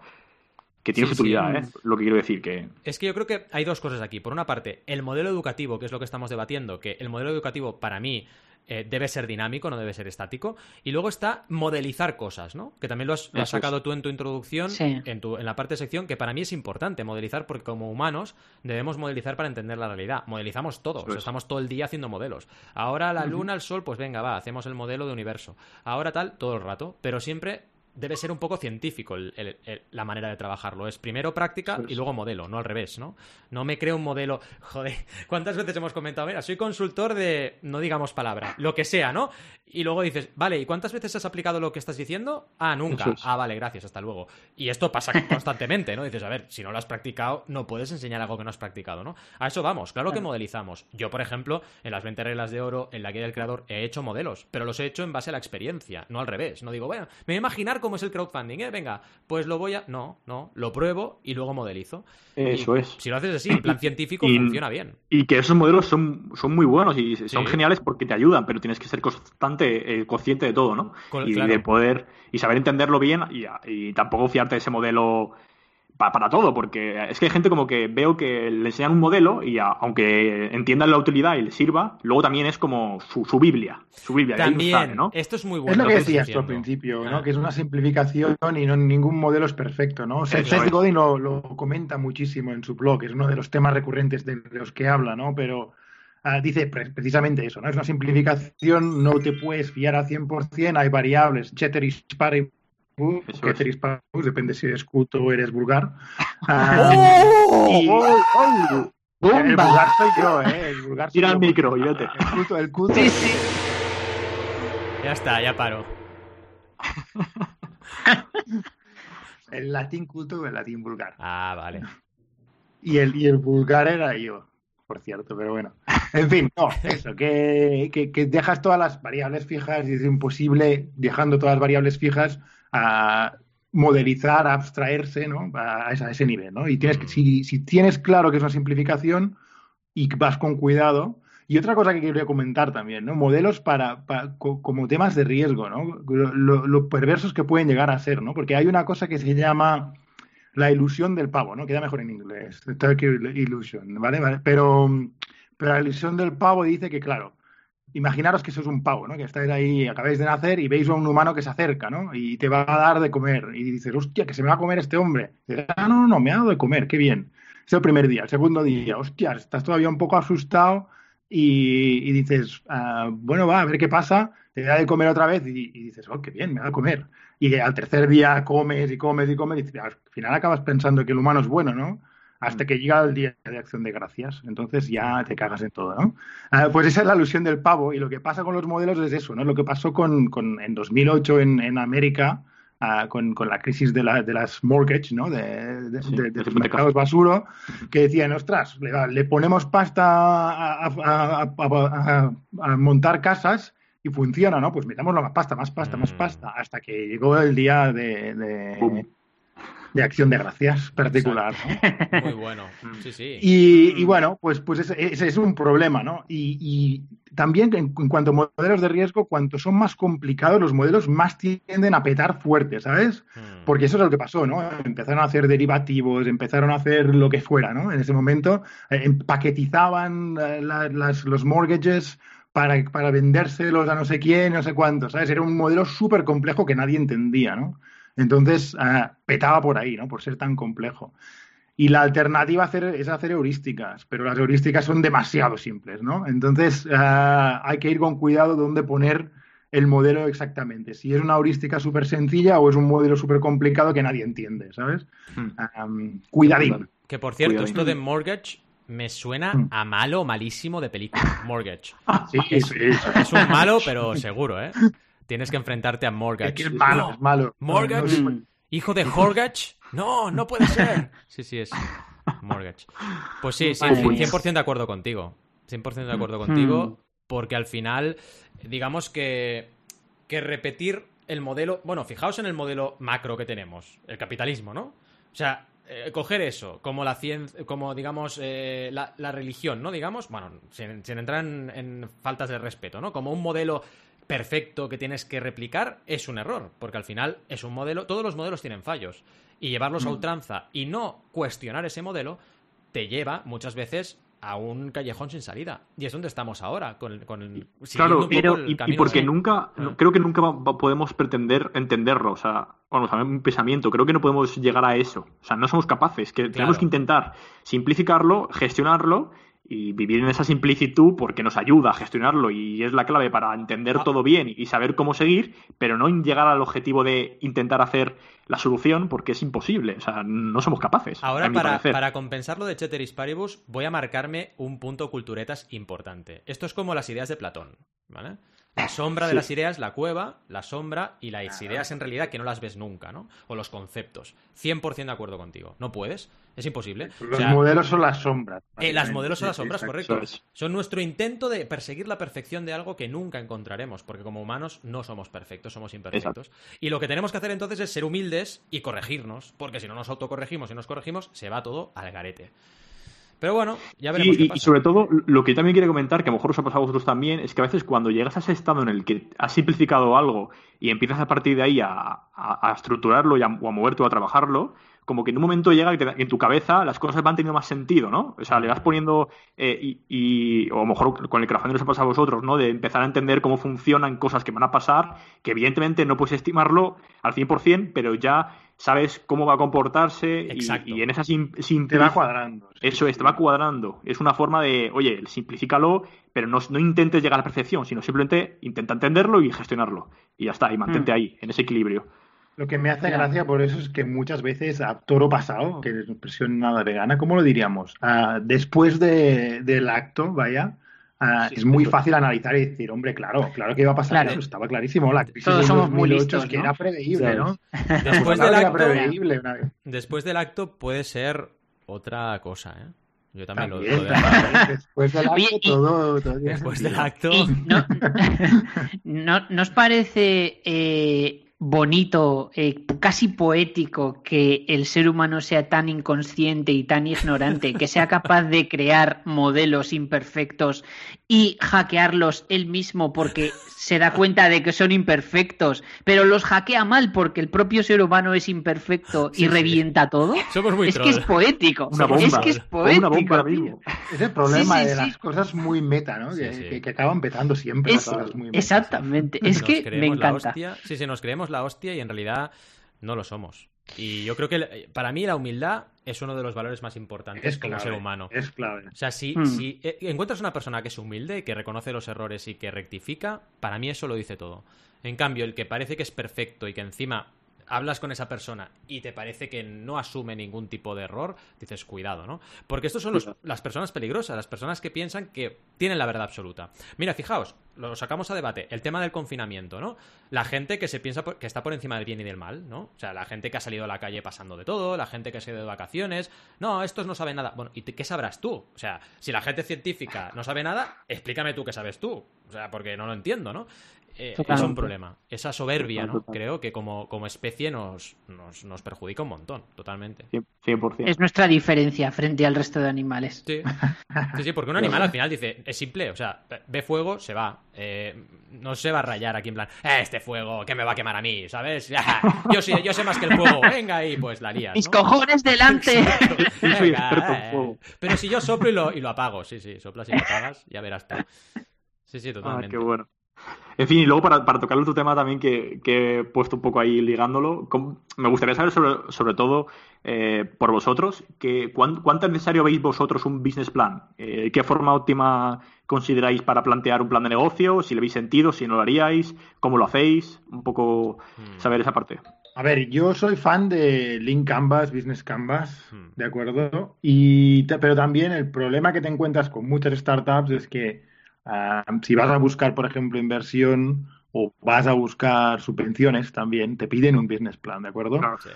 Que tiene utilidad, ¿eh? Lo que quiero decir que... Es que yo creo que hay dos cosas aquí. Por una parte, el modelo educativo, que es lo que estamos debatiendo, que el modelo educativo para mí eh, debe ser dinámico, no debe ser estático. Y luego está modelizar cosas, ¿no? Que también lo has, sacado tú en tu introducción, en, tu, en la parte de sección, que para mí es importante modelizar, porque como humanos debemos modelizar para entender la realidad. Modelizamos todos, estamos todo el día haciendo modelos. Ahora la luna, el sol, pues venga, va, hacemos el modelo de universo. Ahora tal, todo el rato, pero siempre debe ser un poco científico la manera de trabajarlo. Es primero práctica y luego modelo, no al revés, ¿no? No me creo un modelo. Joder, ¿cuántas veces hemos comentado? Mira, soy consultor de. No digamos palabra, lo que sea, ¿no? Y luego dices, vale, ¿y cuántas veces has aplicado lo que estás diciendo? Ah, nunca. Ah, vale, gracias, hasta luego. Y esto pasa constantemente, ¿no? Dices, a ver, si no lo has practicado, no puedes enseñar algo que no has practicado, ¿no? A eso vamos, claro que modelizamos. Yo, por ejemplo, en las 20 reglas de oro, en la guía del creador, he hecho modelos, pero los he hecho en base a la experiencia, no al revés. No digo, bueno, me voy a imaginar cómo es el crowdfunding, ¿eh? Venga, pues lo voy a. No, no, lo pruebo y luego modelizo. Eso es. Si lo haces así, en plan científico, funciona bien. Y que esos modelos son, son muy buenos y son geniales porque te ayudan, pero tienes que ser constante, eh, consciente de todo, ¿no? y de poder. Y saber entenderlo bien y, tampoco fiarte de ese modelo para todo, porque es que hay gente como que veo que le enseñan un modelo y aunque entiendan la utilidad y le sirva, luego también es como su, Biblia. Su Biblia. También, ¿no? Esto es muy bueno. Es lo que decías tú al principio, ¿no? Ah. Que es una simplificación y no ningún modelo es perfecto, ¿no? Seth Godin lo, lo, comenta muchísimo en su blog, es uno de los temas recurrentes de los que habla, ¿no? Pero ah, dice precisamente eso, ¿no? Es una simplificación, no te puedes fiar al 100%, hay variables, paribus depende si eres culto o eres vulgar. Ah, ¡Oh! El vulgar soy yo, ¿eh? El vulgar Tira el micro, yo te. El culto, el culto. Sí, sí. Ya está, ya paro. el latín culto o el latín vulgar. Ah, vale. Y el, y el vulgar era yo, por cierto, pero bueno. En fin, no, eso, que, que, que dejas todas las variables fijas y es imposible, dejando todas las variables fijas, a modelizar, a abstraerse ¿no? a, ese nivel. ¿no? Y tienes que, si, si, tienes claro que es una simplificación y vas con cuidado. Y otra cosa que quería comentar también, ¿no? Modelos para, como temas de riesgo, ¿no? Lo, perversos que pueden llegar a ser, ¿no? Porque hay una cosa que se llama la ilusión del pavo, ¿no? Queda mejor en inglés. Illusion, ¿vale? ¿vale? Pero, pero la ilusión del pavo dice que, claro, imaginaros que sois un pavo, ¿no? Que estáis ahí, acabáis de nacer y veis a un humano que se acerca, ¿no? Y te va a dar de comer. Y dices, hostia, que se me va a comer este hombre. Y dices, ah, no, no, no, me ha dado de comer, qué bien. Es el primer día. El segundo día, hostia, estás todavía un poco asustado y, dices, ah, bueno, va, a ver qué pasa. Te da de comer otra vez y, dices, oh, qué bien, me da de comer. Y al tercer día comes y comes y comes y al final acabas pensando que el humano es bueno, ¿no? Hasta mm. que llega el día de acción de gracias. Entonces ya te cagas en todo, ¿no? Ah, pues esa es la alusión del pavo y lo que pasa con los modelos es eso, ¿no? Lo que pasó con, con en 2008 en, en América uh, con, con, la crisis de, la, de las mortgage, ¿no? De, de, sí, de los mercados basuro, que decían, ostras, le, le ponemos pasta a, a, a, a, montar casas y funciona, ¿no? Pues metamos más pasta, más pasta, más mm. pasta, hasta que llegó el día de, de acción de gracias particular. Muy bueno, sí, sí. Y, bueno, pues, pues ese, es un problema, ¿no? Y, también en, cuanto a modelos de riesgo, cuanto son más complicados, los modelos más tienden a petar fuerte, ¿sabes? Hmm. Porque eso es lo que pasó, ¿no? Empezaron a hacer derivativos, empezaron a hacer lo que fuera, ¿no? En ese momento eh, empaquetizaban eh, los mortgages para, para vendérselos a no sé quién, no sé cuánto, ¿sabes? Era un modelo súper complejo que nadie entendía, ¿no? Entonces, ah, petaba por ahí, ¿no? Por ser tan complejo. Y la alternativa es hacer heurísticas, pero las heurísticas son demasiado simples, ¿no? Entonces, ah, hay que ir con cuidado dónde poner el modelo exactamente. Si es una heurística súper sencilla o es un modelo súper complicado que nadie entiende, ¿sabes? Hmm. cuidadín. Que por cierto, esto de mortgage me suena hmm. a malo malísimo de película. Mortgage. Sí, sí, sí. Es un malo, pero seguro, ¿eh? Tienes que enfrentarte a Mortgage. Es, malo, es malo. Mortgage, hijo de Mortgage. No, no puede ser. Sí, sí, es Mortgage. Pues sí, sí, 100% de acuerdo contigo. 100% de acuerdo contigo, hmm. porque al final, digamos que, que repetir el modelo. Bueno, fijaos en el modelo macro que tenemos, el capitalismo, ¿no? O sea, eh, coger eso, como la ciencia, como digamos eh, la, religión, ¿no? Digamos, bueno, sin, entrar en, en, faltas de respeto, ¿no? Como un modelo perfecto que tienes que replicar es un error, porque al final es un modelo, todos los modelos tienen fallos, y llevarlos a mm. ultranza y no cuestionar ese modelo te lleva muchas veces a un callejón sin salida. Y es donde estamos ahora, con, con Claro, pero, y, porque nunca, ah. creo que nunca podemos pretender entenderlo, o sea, vamos a ver un pensamiento, creo que no podemos llegar a eso, o sea, no somos capaces, que tenemos que intentar simplificarlo, gestionarlo y vivir en esa simplitud porque nos ayuda a gestionarlo y es la clave para entender ah. todo bien y saber cómo seguir, pero no llegar al objetivo de intentar hacer la solución porque es imposible, o sea, no somos capaces. Ahora, para, para, compensar lo de Ceteris Paribus, voy a marcarme un punto culturetas importante. Esto es como las ideas de Platón, ¿vale? La sombra de las ideas, la cueva, la sombra y las ideas en realidad que no las ves nunca, ¿no? O los conceptos. 100% de acuerdo contigo. No puedes. Es imposible. Los modelos son las sombras. Eh, las modelos son las sombras, correcto. Son nuestro intento de perseguir la perfección de algo que nunca encontraremos, porque como humanos no somos perfectos, somos imperfectos. Y lo que tenemos que hacer entonces es ser humildes y corregirnos, porque si no nos autocorregimos y nos corregimos, se va todo al garete. Pero bueno, ya veremos. Y, y sobre todo, lo que también quiero comentar, que a lo mejor os ha pasado a vosotros también, es que a veces cuando llegas a ese estado en el que has simplificado algo y empiezas a partir de ahí a, estructurarlo y a, o a moverte o a trabajarlo, como que en un momento llega que en tu cabeza las cosas van teniendo más sentido, ¿no? O sea, le vas poniendo, eh, y, y, o a lo mejor con el crowdfunding os ha pasado a vosotros, ¿no? De empezar a entender cómo funcionan cosas que van a pasar, que evidentemente no puedes estimarlo al 100%, pero ya sabes cómo va a comportarse y, y, en esa sim, Te va cuadrando. Eso es, te va cuadrando. Es una forma de, oye, simplifícalo, pero no, no, intentes llegar a la perfección, sino simplemente intenta entenderlo y gestionarlo. Y ya está, y mantente mm. ahí, en ese equilibrio. Lo que me hace gracia por eso es que muchas veces a toro pasado, que es expresión nada vegana, ¿cómo lo diríamos? Uh, después de, del acto, vaya, uh, sí, es muy fácil analizar y decir, hombre, claro, claro que iba a pasar claro. eso, estaba clarísimo. La crisis Todos somos muy listos, ¿no? que era preveíble, ¿no? Después del, acto, preveíble, después del acto puede ser otra cosa, ¿eh? Yo también, también lo. Después del acto, Oye, todo, todo Después del acto. No, no, ¿Nos parece eh, bonito, eh, casi poético que el ser humano sea tan inconsciente y tan ignorante, que sea capaz de crear modelos imperfectos y hackearlos él mismo porque se da cuenta de que son imperfectos, pero los hackea mal porque el propio ser humano es imperfecto y sí, revienta sí. todo. Somos muy es que es poético. Una bomba. Es que es poético. Una bomba tío. Es el problema sí, de las cosas muy meta, ¿no? Que, que, que, acaban petando siempre es, las cosas muy meta. Exactamente. Es nos que me encanta. Hostia, sí, sí, nos creemos la hostia y en realidad no lo somos. Y yo creo que para mí la humildad es uno de los valores más importantes es como clave, ser humano. Es clave. O sea, si, mm. si eh, encuentras una persona que es humilde, que reconoce los errores y que rectifica, para mí eso lo dice todo. En cambio, el que parece que es perfecto y que encima hablas con esa persona y te parece que no asume ningún tipo de error, dices cuidado, ¿no? Porque estos son los, las personas peligrosas, las personas que piensan que tienen la verdad absoluta. Mira, fijaos, lo sacamos a debate, el tema del confinamiento, ¿no? La gente que se piensa que está por encima del bien y del mal, ¿no? O sea, la gente que ha salido a la calle pasando de todo, la gente que se ha ido de vacaciones, no, estos no saben nada. Bueno, ¿y qué sabrás tú? O sea, si la gente científica no sabe nada, explícame tú qué sabes tú. O sea, porque no lo entiendo, ¿no? Eh, es un problema. Esa soberbia, ¿no? Creo que como, como especie nos, nos, nos, perjudica un montón, totalmente. 100%. Es nuestra diferencia frente al resto de animales. Sí, sí, sí porque un animal al final dice, es simple, o sea, ve fuego, se va. Eh, no se va a rayar aquí en plan, eh, este fuego, que me va a quemar a mí, ¿sabes? yo, sé, yo sé más que el fuego, venga ahí, pues la lías. Mis cojones delante. Venga, fuego. Pero si yo soplo y lo, y lo apago, sí, sí, soplas y lo apagas, ya verás tú. Sí, sí, totalmente. Ah, qué bueno. En fin, y luego para, para tocar otro tema también que, que, he puesto un poco ahí ligándolo, me gustaría saber sobre, sobre todo eh, por vosotros, que cuán, cuánto es necesario veis vosotros un business plan, eh, qué forma óptima consideráis para plantear un plan de negocio, si le veis sentido, si no lo haríais, cómo lo hacéis, un poco saber esa parte. A ver, yo soy fan de Link Canvas, Business Canvas, ¿de acuerdo? Y, pero también el problema que te encuentras con muchas startups es que Uh, si vas a buscar, por ejemplo, inversión o vas a buscar subvenciones también, te piden un business plan, ¿de acuerdo? Claro, sí.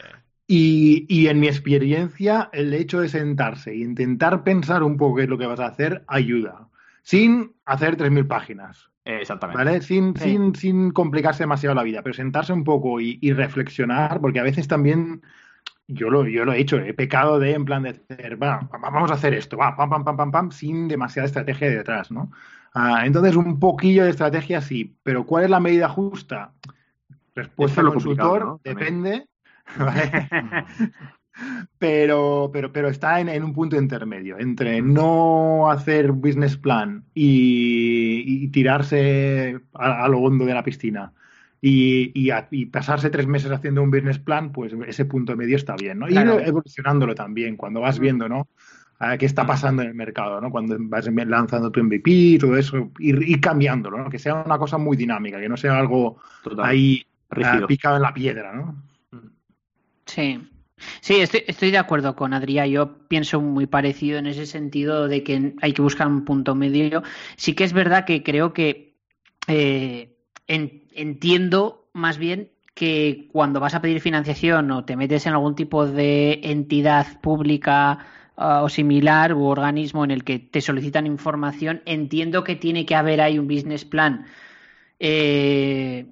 y, y, en mi experiencia, el hecho de sentarse e intentar pensar un poco qué es lo que vas a hacer ayuda, sin hacer 3.000 páginas. Exactamente. ¿Vale? Sin, sí. sin, sin complicarse demasiado la vida, pero sentarse un poco y, y reflexionar, porque a veces también yo lo, yo lo he hecho, he pecado de en plan de hacer, va, vamos a hacer esto, va, pam, pam, pam, pam, pam, sin demasiada estrategia detrás, ¿no? Ah, entonces, un poquillo de estrategia sí, pero ¿cuál es la medida justa? Respuesta del consultor, ¿no? depende. ¿vale? pero, pero, pero está en, en, un punto intermedio entre no hacer business plan y, y tirarse a, a, lo hondo de la piscina y, y, a, y, pasarse tres meses haciendo un business plan, pues ese punto medio está bien, ¿no? Claro. Ir evolucionándolo también, cuando vas viendo, ¿no? Qué está pasando en el mercado, ¿no? Cuando vas lanzando tu MVP, todo eso, ir, ir cambiándolo, ¿no? Que sea una cosa muy dinámica, que no sea algo Total. ahí uh, picado en la piedra, ¿no? Sí. Sí, estoy, estoy, de acuerdo con Adrián. Yo pienso muy parecido en ese sentido de que hay que buscar un punto medio. Sí que es verdad que creo que eh, en, entiendo más bien que cuando vas a pedir financiación o te metes en algún tipo de entidad pública uh, o similar u organismo en el que te solicitan información, entiendo que tiene que haber ahí un business plan. Eh,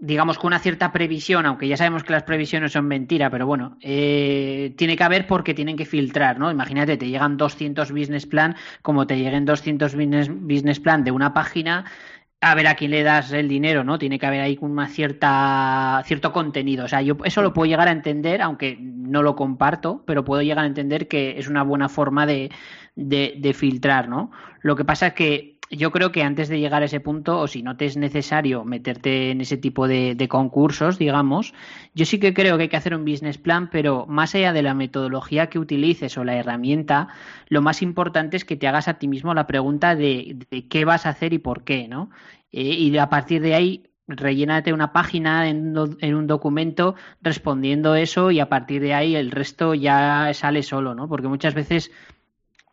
digamos con una cierta previsión, aunque ya sabemos que las previsiones son mentira, pero bueno, eh, tiene que haber porque tienen que filtrar, ¿no? Imagínate, te llegan 200 business plan, como te lleguen 200 business, business plan de una página, a ver a quién le das el dinero, ¿no? Tiene que haber ahí una cierta cierto contenido. O sea, yo eso lo puedo llegar a entender, aunque no lo comparto, pero puedo llegar a entender que es una buena forma de, de filtrar, ¿no? Lo que pasa es que yo creo que antes de llegar a ese punto, o si no te es necesario meterte en ese tipo de, concursos, digamos, yo sí que creo que hay que hacer un business plan, pero más allá de la metodología que utilices o la herramienta, lo más importante es que te hagas a ti mismo la pregunta de, qué vas a hacer y por qué, ¿no? Eh, y a partir de ahí rellénate una página en, en, un documento respondiendo eso y a partir de ahí el resto ya sale solo, ¿no? Porque muchas veces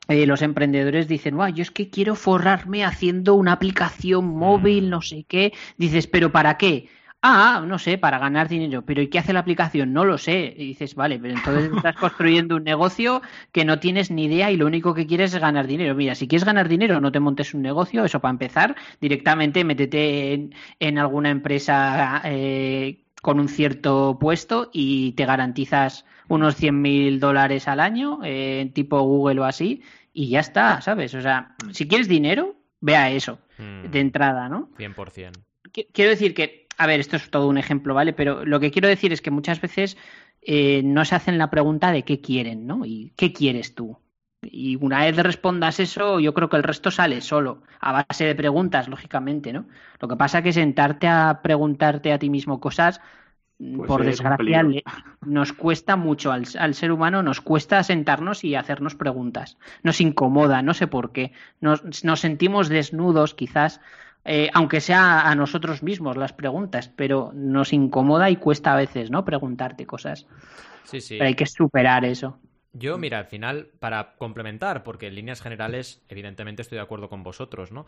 eh, los emprendedores dicen, wow, yo es que quiero forrarme haciendo una aplicación móvil, mm. no sé qué. Dices, ¿pero para qué? Ah, no sé, para ganar dinero. ¿Pero y qué hace la aplicación? No lo sé. Y dices, vale, pero entonces estás construyendo un negocio que no tienes ni idea y lo único que quieres es ganar dinero. Mira, si quieres ganar dinero, no te montes un negocio, eso para empezar. Directamente métete en, alguna empresa eh, con un cierto puesto y te garantizas unos 100 mil dólares al año, eh, tipo Google o así, y ya está, ¿sabes? O sea, si quieres dinero, vea eso, mm. de entrada, ¿no? 100%. Quiero decir que, a ver, esto es todo un ejemplo, ¿vale? Pero lo que quiero decir es que muchas veces eh, no se hacen la pregunta de qué quieren, ¿no? Y qué quieres tú. Y una vez respondas eso, yo creo que el resto sale solo, a base de preguntas, lógicamente, ¿no? Lo que pasa es que sentarte a preguntarte a ti mismo cosas pues por desgracia, nos cuesta mucho al, ser humano, nos cuesta sentarnos y hacernos preguntas. Nos incomoda, no sé por qué. Nos, sentimos desnudos, quizás, eh, aunque sea a nosotros mismos las preguntas, pero nos incomoda y cuesta a veces, ¿no? Preguntarte cosas. Sí, sí. Pero hay que superar eso. Yo, mira, al final, para complementar, porque en líneas generales, evidentemente estoy de acuerdo con vosotros, ¿no?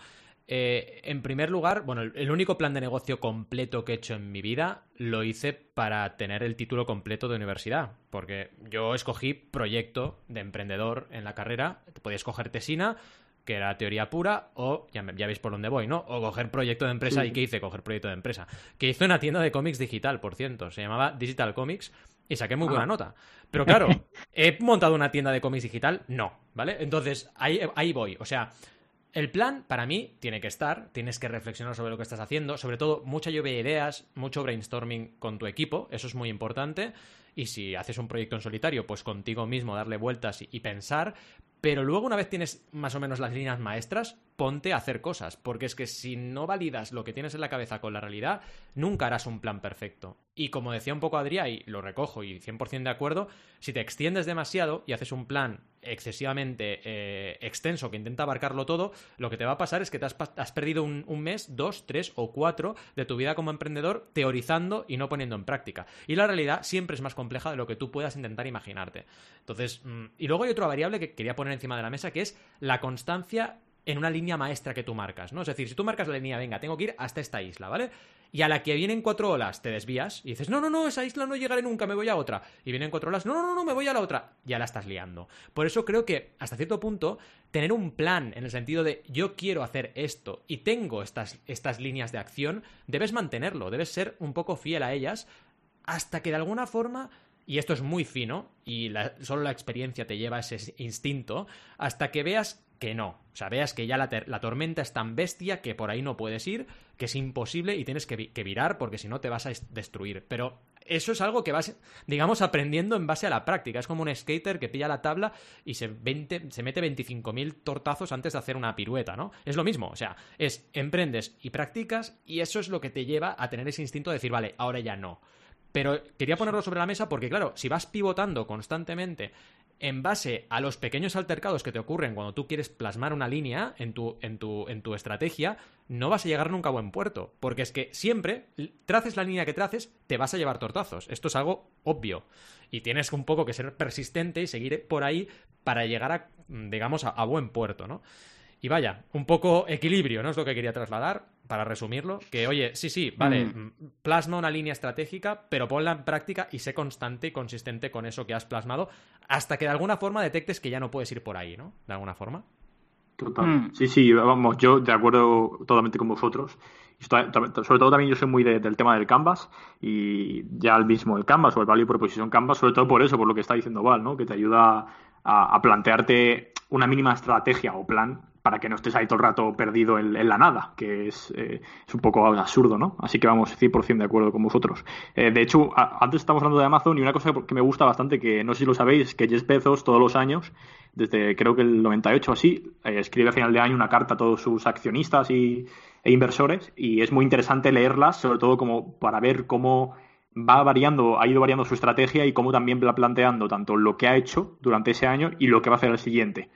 Eh, en primer lugar, bueno, el, único plan de negocio completo que he hecho en mi vida lo hice para tener el título completo de universidad, porque yo escogí proyecto de emprendedor en la carrera, podía escoger tesina, que era teoría pura, o ya, ya, veis por dónde voy, ¿no? O coger proyecto de empresa. ¿Y qué hice? Coger proyecto de empresa. Que hice una tienda de cómics digital, por cierto. Se llamaba Digital Comics y saqué muy buena nota. Pero claro, ¿he montado una tienda de cómics digital? No, ¿vale? Entonces, ahí, ahí voy. O sea, el plan para mí tiene que estar, tienes que reflexionar sobre lo que estás haciendo, sobre todo mucha lluvia de ideas, mucho brainstorming con tu equipo, eso es muy importante. Y si haces un proyecto en solitario, pues contigo mismo darle vueltas y pensar, pero luego una vez tienes más o menos las líneas maestras, ponte a hacer cosas, porque es que si no validas lo que tienes en la cabeza con la realidad, nunca harás un plan perfecto. Y como decía un poco Adrián, y lo recojo y 100% de acuerdo, si te extiendes demasiado y haces un plan excesivamente eh, extenso que intenta abarcarlo todo, lo que te va a pasar es que te has, perdido un, mes, dos, tres o cuatro de tu vida como emprendedor teorizando y no poniendo en práctica. Y la realidad siempre es más compleja de lo que tú puedas intentar imaginarte. Entonces, mm, y luego hay otra variable que quería poner encima de la mesa que es la constancia en una línea maestra que tú marcas, ¿no? Es decir, si tú marcas la línea, venga, tengo que ir hasta esta isla, ¿vale? Y a la que vienen cuatro olas te desvías y dices, no, no, no, esa isla no llegaré nunca, me voy a otra. Y vienen cuatro olas, no, no, no, me voy a la otra. Ya la estás liando. Por eso creo que, hasta cierto punto, tener un plan en el sentido de yo quiero hacer esto y tengo estas, estas líneas de acción, debes mantenerlo, debes ser un poco fiel a ellas hasta que de alguna forma y esto es muy fino, y solo la experiencia te lleva a ese instinto, hasta que veas que no. O sea, veas que ya la, tormenta es tan bestia que por ahí no puedes ir, que es imposible y tienes que, virar porque si no te vas a destruir. Pero eso es algo que vas, digamos, aprendiendo en base a la práctica. Es como un skater que pilla la tabla y se, se mete 25.000 tortazos antes de hacer una pirueta, ¿no? Es lo mismo, o sea, es emprendes y practicas y eso es lo que te lleva a tener ese instinto de decir, vale, ahora ya no. Pero quería ponerlo sobre la mesa porque, claro, si vas pivotando constantemente en base a los pequeños altercados que te ocurren cuando tú quieres plasmar una línea en tu, en tu, en tu estrategia, no vas a llegar nunca a buen puerto. Porque es que siempre, traces la línea que traces, te vas a llevar tortazos. Esto es algo obvio. Y tienes un poco que ser persistente y seguir por ahí para llegar a, digamos, a, a buen puerto, ¿no? Y vaya, un poco equilibrio, ¿no? Es lo que quería trasladar, para resumirlo. Que, oye, sí, sí, vale, mm. plasma una línea estratégica, pero ponla en práctica y sé constante y consistente con eso que has plasmado, hasta que de alguna forma detectes que ya no puedes ir por ahí, ¿no? De alguna forma. Total. Mm. Sí, sí, vamos, yo de acuerdo totalmente con vosotros. Sobre todo también yo soy muy del tema del Canvas y ya el mismo el Canvas o el Value Proposition Canvas, sobre todo por eso, por lo que está diciendo Val, ¿no? Que te ayuda a, plantearte una mínima estrategia o plan para que no estés ahí todo el rato perdido en, la nada, que es, eh, es, un poco absurdo, ¿no? Así que vamos 100% de acuerdo con vosotros. Eh, de hecho, antes estamos hablando de Amazon y una cosa que me gusta bastante, que no sé si lo sabéis, que Jeff Bezos todos los años, desde creo que el 98 así, eh, escribe a final de año una carta a todos sus accionistas y, e inversores y es muy interesante leerlas, sobre todo como para ver cómo va variando, ha ido variando su estrategia y cómo también va planteando tanto lo que ha hecho durante ese año y lo que va a hacer el siguiente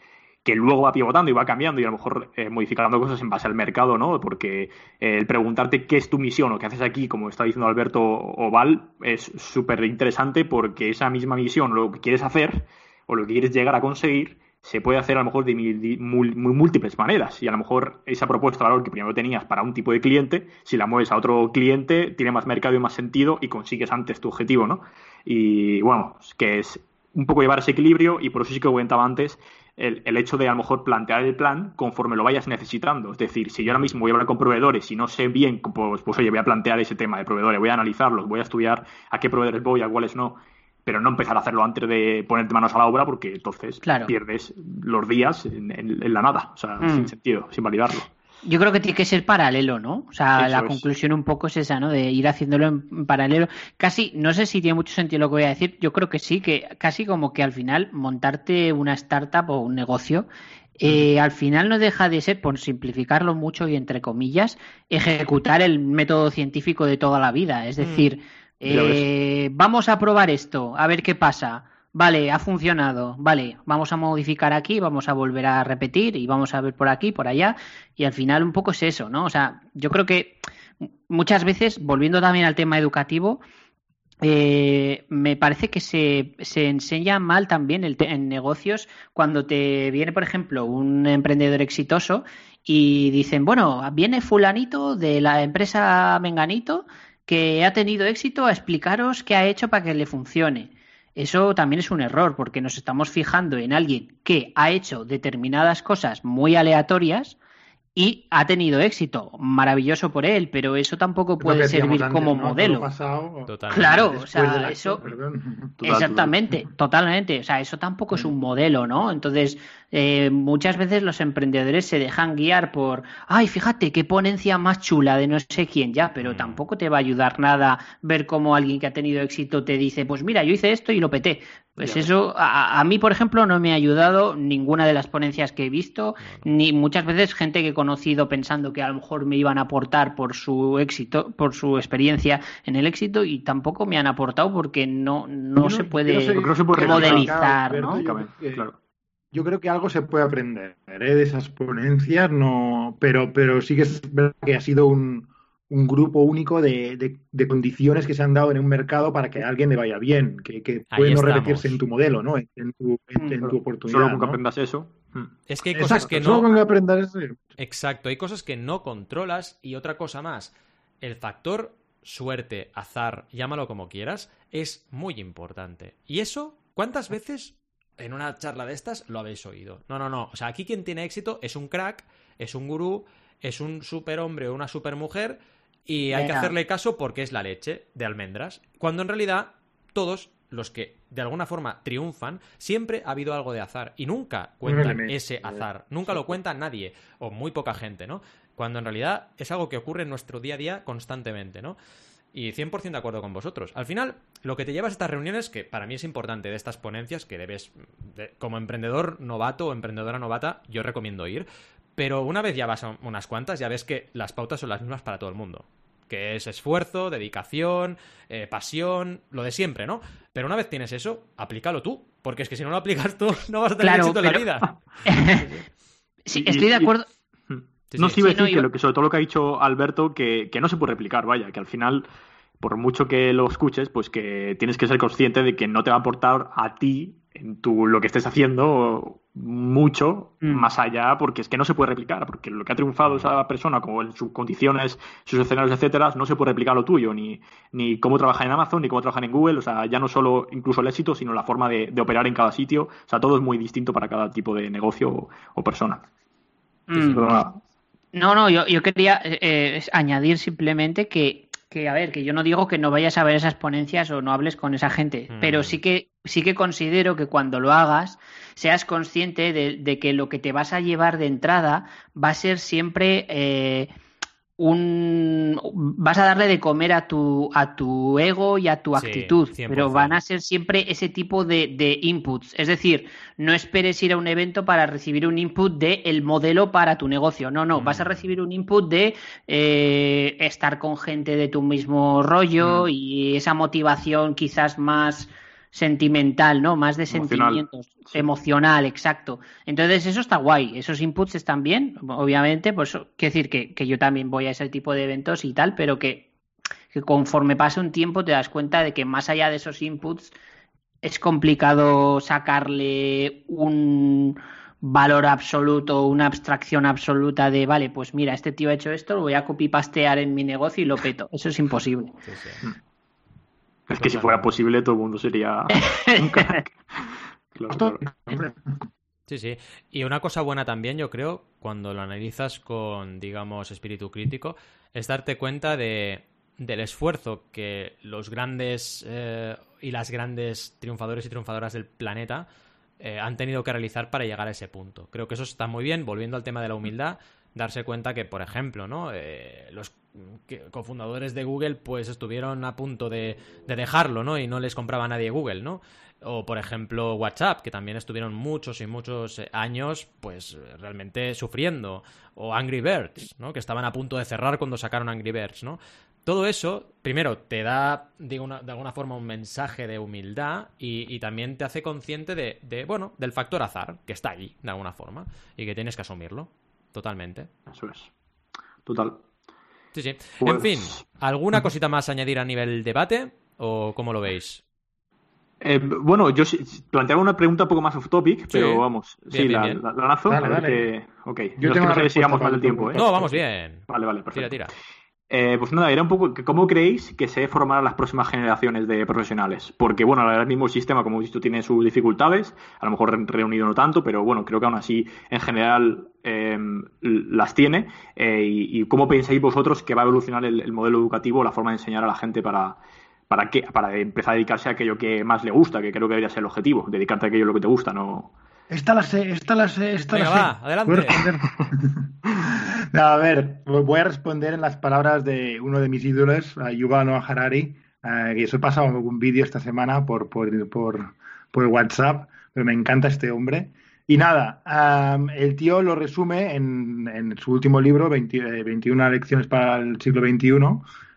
que luego va pivotando y va cambiando y a lo mejor eh, modificando cosas en base al mercado, ¿no? Porque eh, el preguntarte qué es tu misión o qué haces aquí, como está diciendo Alberto Oval, es súper interesante porque esa misma misión, lo que quieres hacer o lo que quieres llegar a conseguir, se puede hacer a lo mejor de, múltiples maneras. Y a lo mejor esa propuesta de valor que primero tenías para un tipo de cliente, si la mueves a otro cliente, tiene más mercado y más sentido y consigues antes tu objetivo, ¿no? Y bueno, que es un poco llevar ese equilibrio y por eso sí que comentaba antes el, hecho de a lo mejor plantear el plan conforme lo vayas necesitando. Es decir, si yo ahora mismo voy a hablar con proveedores y no sé bien, pues, pues oye, voy a plantear ese tema de proveedores, voy a analizarlos, voy a estudiar a qué proveedores voy, a cuáles no, pero no empezar a hacerlo antes de ponerte manos a la obra porque entonces pierdes los días en, la nada, o sea, sin mm. sentido, sin validarlo. Yo creo que tiene que ser paralelo, ¿no? O sea, la conclusión un poco es esa, ¿no? De ir haciéndolo en paralelo. Casi, no sé si tiene mucho sentido lo que voy a decir, yo creo que sí, que casi como que al final montarte una startup o un negocio eh, al final no deja de ser, por simplificarlo mucho y entre comillas, ejecutar el método científico de toda la vida. Es mm. decir, eh, vamos a probar esto, a ver qué pasa. Vale, ha funcionado. Vale, vamos a modificar aquí, vamos a volver a repetir y vamos a ver por aquí, por allá. Y al final un poco es eso, ¿no? O sea, yo creo que muchas veces, volviendo también al tema educativo, eh, me parece que se, se, enseña mal también el en negocios cuando te viene, por ejemplo, un emprendedor exitoso y dicen, bueno, viene fulanito de la empresa Menganito que ha tenido éxito a explicaros qué ha hecho para que le funcione. Eso también es un error, porque nos estamos fijando en alguien que ha hecho determinadas cosas muy aleatorias y ha tenido éxito. Maravilloso por él, pero eso tampoco puede servir como modelo. claro, o sea, eso. Exactamente, totalmente. O sea, eso tampoco es un modelo, ¿no? Entonces, eh, muchas veces los emprendedores se dejan guiar por, ay, fíjate qué ponencia más chula de no sé quién ya, pero mm. tampoco te va a ayudar nada ver cómo alguien que ha tenido éxito te dice, pues mira, yo hice esto y lo peté. Pues eso, a, mí, por ejemplo, no me ha ayudado ninguna de las ponencias que he visto, ni muchas veces gente que he conocido pensando que a lo mejor me iban a aportar por su éxito, por su experiencia en el éxito, y tampoco me han aportado porque no, no, se, puede modelizar, ¿no? Claro yo creo que algo se puede aprender ¿eh? de esas ponencias, no, pero, pero sí que es verdad que ha sido un, un grupo único de, de, condiciones que se han dado en un mercado para que a alguien le vaya bien, que, que puede no repetirse en tu modelo, ¿no? En, tu, en, tu oportunidad. Solo con que aprendas eso. Hmm. Es que hay cosas que no. Solo con que aprendas eso. Exacto, hay cosas que no controlas y otra cosa más. El factor suerte, azar, llámalo como quieras, es muy importante. Y eso, ¿cuántas veces en una charla de estas lo habéis oído. No, no, no. O sea, aquí quien tiene éxito es un crack, es un gurú, es un superhombre o una supermujer y hay que hacerle caso porque es la leche de almendras. Cuando en realidad todos los que de alguna forma triunfan, siempre ha habido algo de azar y nunca cuentan ese azar. Nunca lo cuenta nadie o muy poca gente, ¿no? Cuando en realidad es algo que ocurre en nuestro día a día constantemente, ¿no? Y 100% de acuerdo con vosotros. Al final, lo que te llevas a estas reuniones, que para mí es importante de estas ponencias, que debes, como emprendedor novato o emprendedora novata, yo recomiendo ir. Pero una vez ya vas a unas cuantas, ya ves que las pautas son las mismas para todo el mundo. Que es esfuerzo, dedicación, eh, pasión, lo de siempre, ¿no? Pero una vez tienes eso, aplícalo tú. Porque es que si no lo aplicas tú, no vas a tener éxito en la vida. sí, estoy de acuerdo no, sí, iba a decir que, lo que sobre todo lo que ha dicho Alberto, que, que no se puede replicar, vaya, que al final por mucho que lo escuches, pues que tienes que ser consciente de que no te va a aportar a ti en tu, lo que estés haciendo mucho mm. más allá, porque es que no se puede replicar, porque lo que ha triunfado esa persona, como en sus condiciones, sus escenarios, etcétera, no se puede replicar lo tuyo, ni, ni cómo trabajar en Amazon, ni cómo trabajar en Google, o sea, ya no solo incluso el éxito, sino la forma de, operar en cada sitio, o sea, todo es muy distinto para cada tipo de negocio o, persona. Mm. No, no, yo, yo quería eh, eh, añadir simplemente que, que, a ver, que yo no digo que no vayas a ver esas ponencias o no hables con esa gente, pero sí que sí que considero que cuando lo hagas seas consciente de, que lo que te vas a llevar de entrada va a ser siempre eh, un vas a darle de comer a tu a tu ego y a tu actitud, pero van a ser siempre ese tipo de, inputs. Es decir, no esperes ir a un evento para recibir un input de el modelo para tu negocio. No, no, vas a mm. recibir un input de eh, estar con gente de tu mismo rollo mm. y esa motivación quizás más sentimental, ¿no? Más de sentimientos, emocional, exacto. Entonces, eso está guay, esos inputs están bien, obviamente, pues quiero decir que, que, yo también voy a ese tipo de eventos y tal, pero que, que conforme pasa un tiempo te das cuenta de que más allá de esos inputs es complicado sacarle un valor absoluto, una abstracción absoluta de, vale, pues mira, este tío ha hecho esto, lo voy a copy-pastear en mi negocio y lo peto. Eso es imposible. Es que si fuera posible todo el mundo sería Sí, sí. Y una cosa buena también, yo creo, cuando lo analizas con, digamos, espíritu crítico, es darte cuenta de, del esfuerzo que los grandes eh, y las grandes triunfadores y triunfadoras del planeta eh, han tenido que realizar para llegar a ese punto. Creo que eso está muy bien, volviendo al tema de la humildad, darse cuenta que, por ejemplo, ¿no? Eh, los cofundadores de Google pues estuvieron a punto de, dejarlo, ¿no? Y no les compraba nadie Google, ¿no? O por ejemplo WhatsApp, que también estuvieron muchos y muchos eh, años pues realmente sufriendo. O Angry Birds, ¿no? Que estaban a punto de cerrar cuando sacaron Angry Birds, ¿no? Todo eso, primero, te da digo, de alguna forma un mensaje de humildad y, también te hace consciente de, de, bueno, del factor azar, que está allí, de alguna forma, y que tienes que asumirlo. Totalmente. Eso es. Total. Sí, sí. En fin, pues- ¿alguna cosita más a añadir a nivel debate? ¿O cómo lo veis? Eh, bueno, yo planteaba una pregunta un poco más off topic, pero vamos, sí, la, lanzo. Ok, yo tengo que no sé si sigamos más del tiempo. ¿eh? No, vamos bien. Vale, vale, perfecto. Tira, tira. Eh, pues nada, era un poco, ¿cómo creéis que se formarán las próximas generaciones de profesionales? Porque, bueno, ahora mismo el sistema, como hemos visto, tiene sus dificultades, a lo mejor reunido no tanto, pero bueno, creo que aún así, en general, em, las tiene. Eh, y, cómo pensáis vosotros que va a evolucionar el, modelo educativo, la forma de enseñar a la gente para, para, qué, para empezar a dedicarse a aquello que más le gusta, que creo que debería ser el objetivo, dedicarte a aquello lo que te gusta, no esta la sé, esta la sé, esta la sé. Adelante. a ver, voy a responder en las palabras de uno de mis ídolos, Yuval Noah Harari, eh, que eso he pasado un vídeo esta semana por, por, por, por, WhatsApp, pero me encanta este hombre. Y nada, el tío lo resume en, en su último libro, 21 eh, lecciones para el siglo XXI,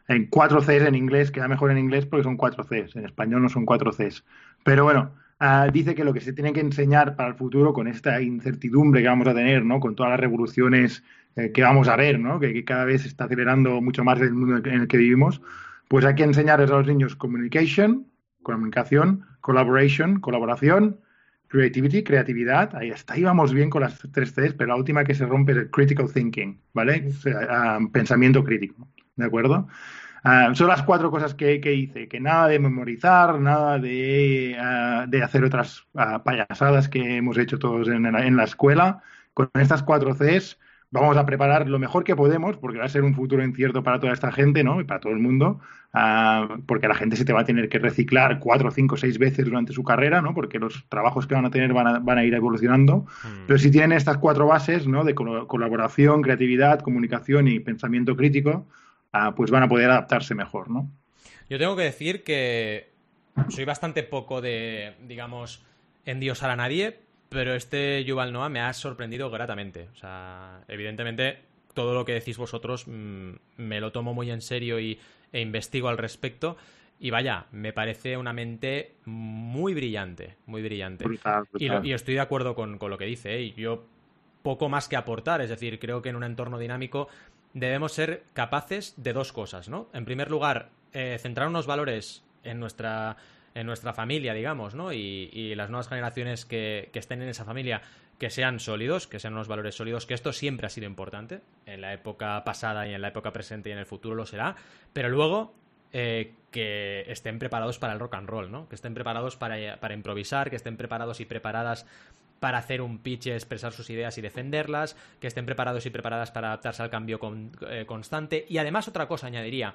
en cuatro Cs en inglés, queda mejor en inglés porque son cuatro Cs, en español no son cuatro Cs. Pero bueno, Ah, dice que lo que se tiene que enseñar para el futuro con esta incertidumbre que vamos a tener, ¿no? Con todas las revoluciones eh, que vamos a ver, ¿no? Que, cada vez se está acelerando mucho más el mundo en el que vivimos, pues hay que enseñarles a los niños communication, comunicación, collaboration, colaboración, creativity, creatividad, ahí está, ahí vamos bien con las tres Cs, pero la última que se rompe es el critical thinking, ¿vale? Ah, pensamiento crítico, ¿de acuerdo? Ah, son las cuatro cosas que, hice, que nada de memorizar, nada de, ah, hacer otras ah, payasadas que hemos hecho todos en, la escuela. Con estas cuatro Cs vamos a preparar lo mejor que podemos, porque va a ser un futuro incierto para toda esta gente, ¿no? Y para todo el mundo, porque la gente se te va a tener que reciclar cuatro, cinco, seis veces durante su carrera, ¿no? Porque los trabajos que van a tener van a, ir evolucionando. Mm. Pero si tienen estas cuatro bases, ¿no? De colaboración, creatividad, comunicación y pensamiento crítico, pues van a poder adaptarse mejor, ¿no? Yo tengo que decir que soy bastante poco de, digamos, endiosar a nadie, pero este Yuval Noah me ha sorprendido gratamente. O sea, evidentemente, todo lo que decís vosotros mm, me lo tomo muy en serio y, e investigo al respecto. Y vaya, me parece una mente muy brillante, muy brillante. Y, estoy de acuerdo con, lo que dice. ¿eh? Y yo poco más que aportar. Es decir, creo que en un entorno dinámico debemos ser capaces de dos cosas, ¿no? En primer lugar, eh, centrar unos valores en nuestra, en nuestra familia, digamos, ¿no? Y, las nuevas generaciones que, estén en esa familia que sean sólidos, que sean unos valores sólidos, que esto siempre ha sido importante, en la época pasada y en la época presente y en el futuro lo será, pero luego eh, que estén preparados para el rock and roll, ¿no? Que estén preparados para, para improvisar, que estén preparados y preparadas para hacer un pitch, expresar sus ideas y defenderlas, que estén preparados y preparadas para adaptarse al cambio eh, constante. Y además otra cosa añadiría,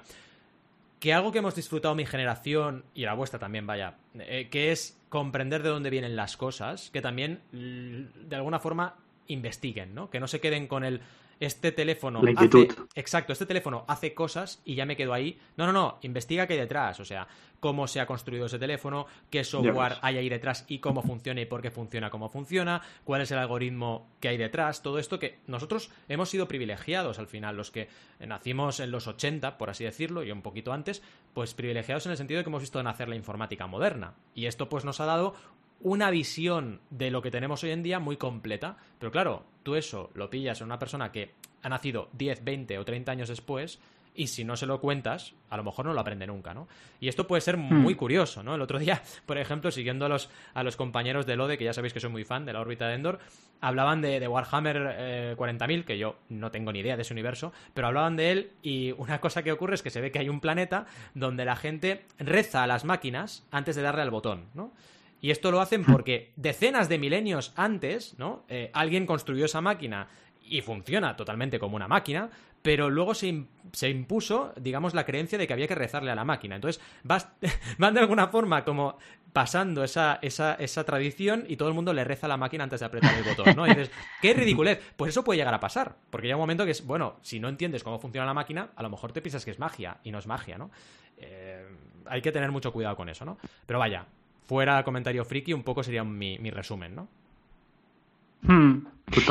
que algo que hemos disfrutado mi generación y la vuestra también, vaya, eh, que es comprender de dónde vienen las cosas, que también de alguna forma investiguen, ¿no? Que no se queden con el este teléfono hace, exacto, este teléfono hace cosas y ya me quedo ahí. No, no, no, investiga qué hay detrás, o sea, cómo se ha construido ese teléfono, qué software hay ahí detrás y cómo funciona y por qué funciona cómo funciona, cuál es el algoritmo que hay detrás, todo esto que nosotros hemos sido privilegiados al final, los que nacimos en los 80, por así decirlo, y un poquito antes, pues privilegiados en el sentido de que hemos visto nacer la informática moderna. Y esto pues nos ha dado una visión de lo que tenemos hoy en día muy completa. Pero claro, tú eso lo pillas en una persona que ha nacido 10, 20 o 30 años después y si no se lo cuentas, a lo mejor no lo aprende nunca, ¿no? Y esto puede ser hmm. muy curioso, ¿no? El otro día, por ejemplo, siguiendo a los, a los compañeros de LODE, que ya sabéis que soy muy fan de la órbita de Endor, hablaban de, Warhammer 40.000, eh, que yo no tengo ni idea de ese universo, pero hablaban de él y una cosa que ocurre es que se ve que hay un planeta donde la gente reza a las máquinas antes de darle al botón, ¿no? Y esto lo hacen porque decenas de milenios antes, ¿no? Eh, alguien construyó esa máquina y funciona totalmente como una máquina, pero luego se, se, impuso, digamos, la creencia de que había que rezarle a la máquina. Entonces, van de alguna forma como pasando esa, esa, esa, tradición y todo el mundo le reza a la máquina antes de apretar el botón, ¿no? Y dices, qué ridiculez. Pues eso puede llegar a pasar, porque llega un momento que es, bueno, si no entiendes cómo funciona la máquina, a lo mejor te piensas que es magia y no es magia, ¿no? Eh, hay que tener mucho cuidado con eso, ¿no? Pero vaya, fuera comentario friki, un poco sería mi, resumen, ¿no? Hmm.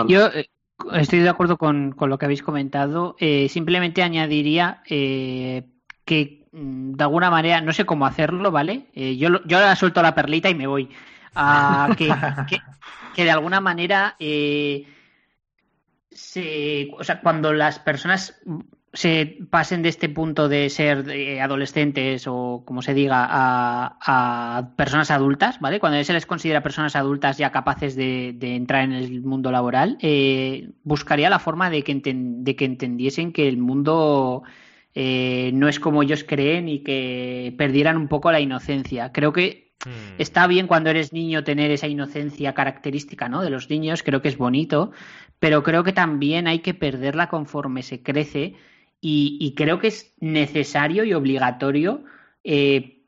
Yo eh, estoy de acuerdo con, lo que habéis comentado. Eh, simplemente añadiría eh, que mm, de alguna manera, no sé cómo hacerlo, ¿vale? yo, yo ahora suelto la perlita y me voy. a que, que, de alguna manera se, o sea, cuando las personas se pasen de este punto de ser adolescentes o como se diga a, personas adultas, ¿vale? Cuando se les considera personas adultas ya capaces de, entrar en el mundo laboral, eh, buscaría la forma de que, de que entendiesen que el mundo eh, no es como ellos creen y que perdieran un poco la inocencia. Creo que hmm. está bien cuando eres niño tener esa inocencia característica, ¿no? De los niños, creo que es bonito, pero creo que también hay que perderla conforme se crece y, creo que es necesario y obligatorio eh,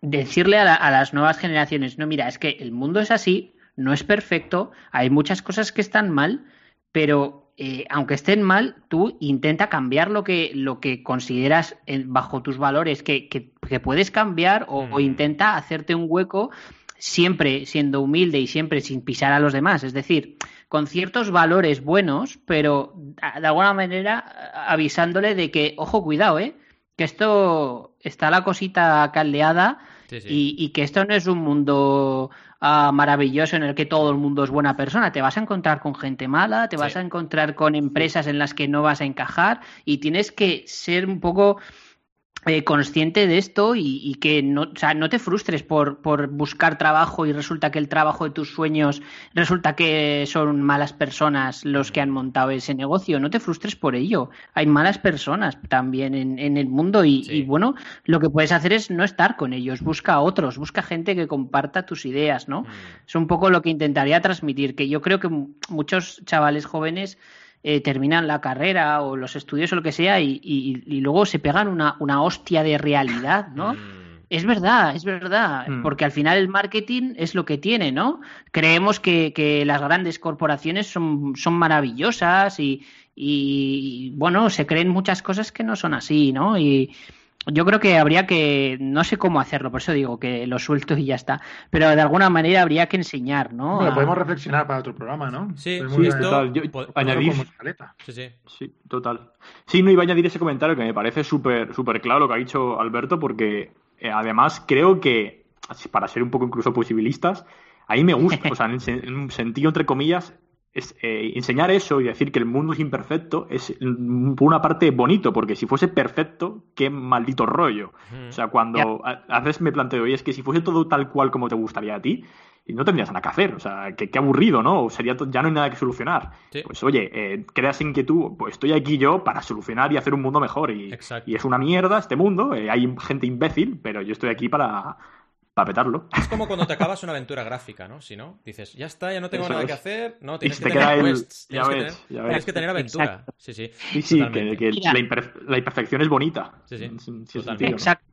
decirle a, las nuevas generaciones, no, mira, es que el mundo es así, no es perfecto, hay muchas cosas que están mal, pero eh, aunque estén mal, tú intenta cambiar lo que, lo que consideras bajo tus valores que, que, puedes cambiar o, o, intenta hacerte un hueco siempre siendo humilde y siempre sin pisar a los demás. Es decir, con ciertos valores buenos, pero de alguna manera avisándole de que, ojo, cuidado, ¿eh? Que esto está la cosita caldeada Y, que esto no es un mundo ah, maravilloso en el que todo el mundo es buena persona. Te vas a encontrar con gente mala, te vas a encontrar con empresas en las que no vas a encajar y tienes que ser un poco eh, consciente de esto y, que no, o sea, no te frustres por, por, buscar trabajo y resulta que el trabajo de tus sueños resulta que son malas personas los que han montado ese negocio. No te frustres por ello. Hay malas personas también en, en el mundo y, bueno, lo que puedes hacer es no estar con ellos. Busca a otros, busca gente que comparta tus ideas, ¿no? Mm. Es un poco lo que intentaría transmitir, que yo creo que muchos chavales jóvenes eh, terminan la carrera o los estudios o lo que sea y, luego se pegan una, una, hostia de realidad, ¿no? Mm. Es verdad, es verdad, mm. porque al final el marketing es lo que tiene, ¿no? Creemos que, que las grandes corporaciones son, son maravillosas y, y, bueno, se creen muchas cosas que no son así, ¿no? Y, yo creo que habría que, no sé cómo hacerlo, por eso digo que lo suelto y ya está, pero de alguna manera habría que enseñar, ¿no? Bueno, podemos reflexionar para otro programa, ¿no? Sí, sí total. añadir... Sí, sí. sí, total. Sí, no iba a añadir ese comentario que me parece súper súper claro lo que ha dicho Alberto, porque eh, además creo que, para ser un poco incluso posibilistas, ahí me gusta, o sea, en un sentido entre comillas, es, eh, enseñar eso y decir que el mundo es imperfecto es por una parte bonito, porque si fuese perfecto, qué maldito rollo. O sea, cuando a, veces me planteo, y es que si fuese todo tal cual como te gustaría a ti, no tendrías nada que hacer. O sea, qué, aburrido, ¿no? Sería ya no hay nada que solucionar. Pues oye, eh, creas inquietud, pues estoy aquí yo para solucionar y hacer un mundo mejor. Y, y es una mierda este mundo, eh, hay gente imbécil, pero yo estoy aquí para, para petarlo. Es como cuando te acabas una aventura gráfica, ¿no? Si no, dices, ya está, ya no tengo Eso nada es. que hacer. No, tienes que te tener el- quests, ya tienes, que ves, tener, ya tienes ves. que tener aventura. Exacto. Sí, sí. Sí, sí, que, que la, imper- la imperfección es bonita. Sí, sí, ese totalmente. sentido, ¿no? Exacto.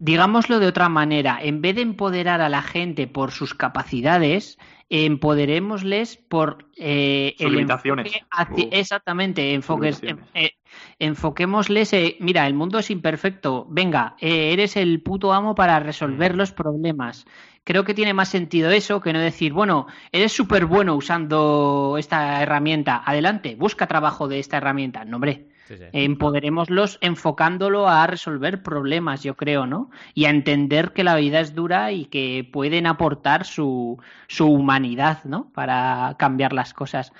Digámoslo de otra manera, en vez de empoderar a la gente por sus capacidades, empoderémosles por eh, Sus el limitaciones. hacia- exactamente, enfoques, limitaciones. eh, enfoquémosles, eh, mira, el mundo es imperfecto, venga, eh, eres el puto amo para resolver los problemas. Creo que tiene más sentido eso que no decir, bueno, eres súper bueno usando esta herramienta, adelante, busca trabajo de esta herramienta. No, hombre, Sí, sí. empoderémoslos enfocándolo a resolver problemas, yo creo, ¿no? Y a entender que la vida es dura y que pueden aportar su, su humanidad, ¿no? Para cambiar las cosas.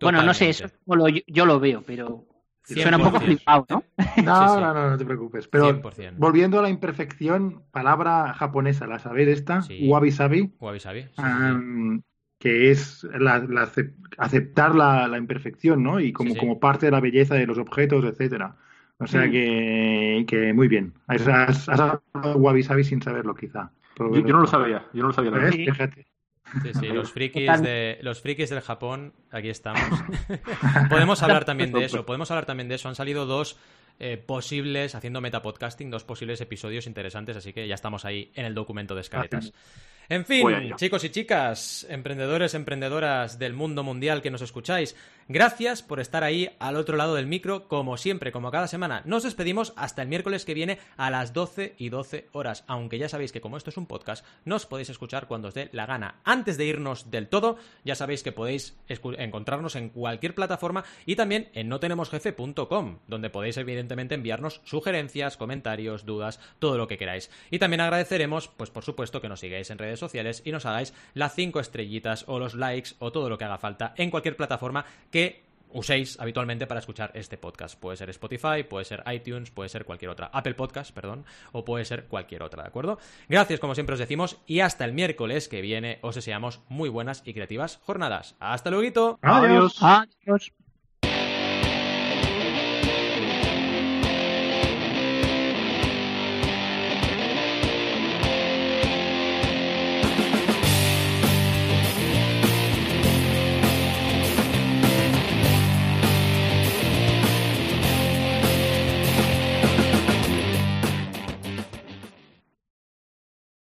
Bueno, no sé, eso lo- yo lo veo, pero suena un poco 100%. flipado, ¿no? No, Sí, sí. no, no, no te preocupes. Pero 100%. volviendo a la imperfección, palabra japonesa, ¿la sabéis esta? Sí. Wabi sabi. Wabi sabi. Sí. Que es la- la acep- aceptar la, la imperfección, ¿no? Y como, Sí, sí. como parte de la belleza de los objetos, etcétera. O sea Mm. que, que muy bien. Has, has, has hablado wabi sabi sin saberlo, quizá. Yo, yo no lo sabía, yo no lo sabía. la. Sí. Fíjate. Sí, sí, los frikis, de, los frikis del Japón, aquí estamos. podemos hablar también de eso, podemos hablar también de eso. Han salido dos eh, posibles, haciendo metapodcasting, dos posibles episodios interesantes, así que ya estamos ahí en el documento de escaletas. En fin, chicos y chicas, emprendedores, emprendedoras del mundo mundial que nos escucháis, gracias por estar ahí al otro lado del micro, como siempre, como cada semana. Nos despedimos hasta el miércoles que viene a las 12 y 12 horas, aunque ya sabéis que como esto es un podcast, nos podéis escuchar cuando os dé la gana. Antes de irnos del todo, ya sabéis que podéis encontrarnos en cualquier plataforma y también en notenemosjefe.com, donde podéis evidentemente enviarnos sugerencias, comentarios, dudas, todo lo que queráis. Y también agradeceremos, pues por supuesto, que nos sigáis en redes sociales y nos hagáis las 5 estrellitas o los likes o todo lo que haga falta en cualquier plataforma que uséis habitualmente para escuchar este podcast. Puede ser Spotify, puede ser iTunes, puede ser cualquier otra. Apple Podcast, perdón, o puede ser cualquier otra, ¿de acuerdo? Gracias, como siempre os decimos, y hasta el miércoles que viene os deseamos muy buenas y creativas jornadas. ¡Hasta luego! Adiós. Adiós.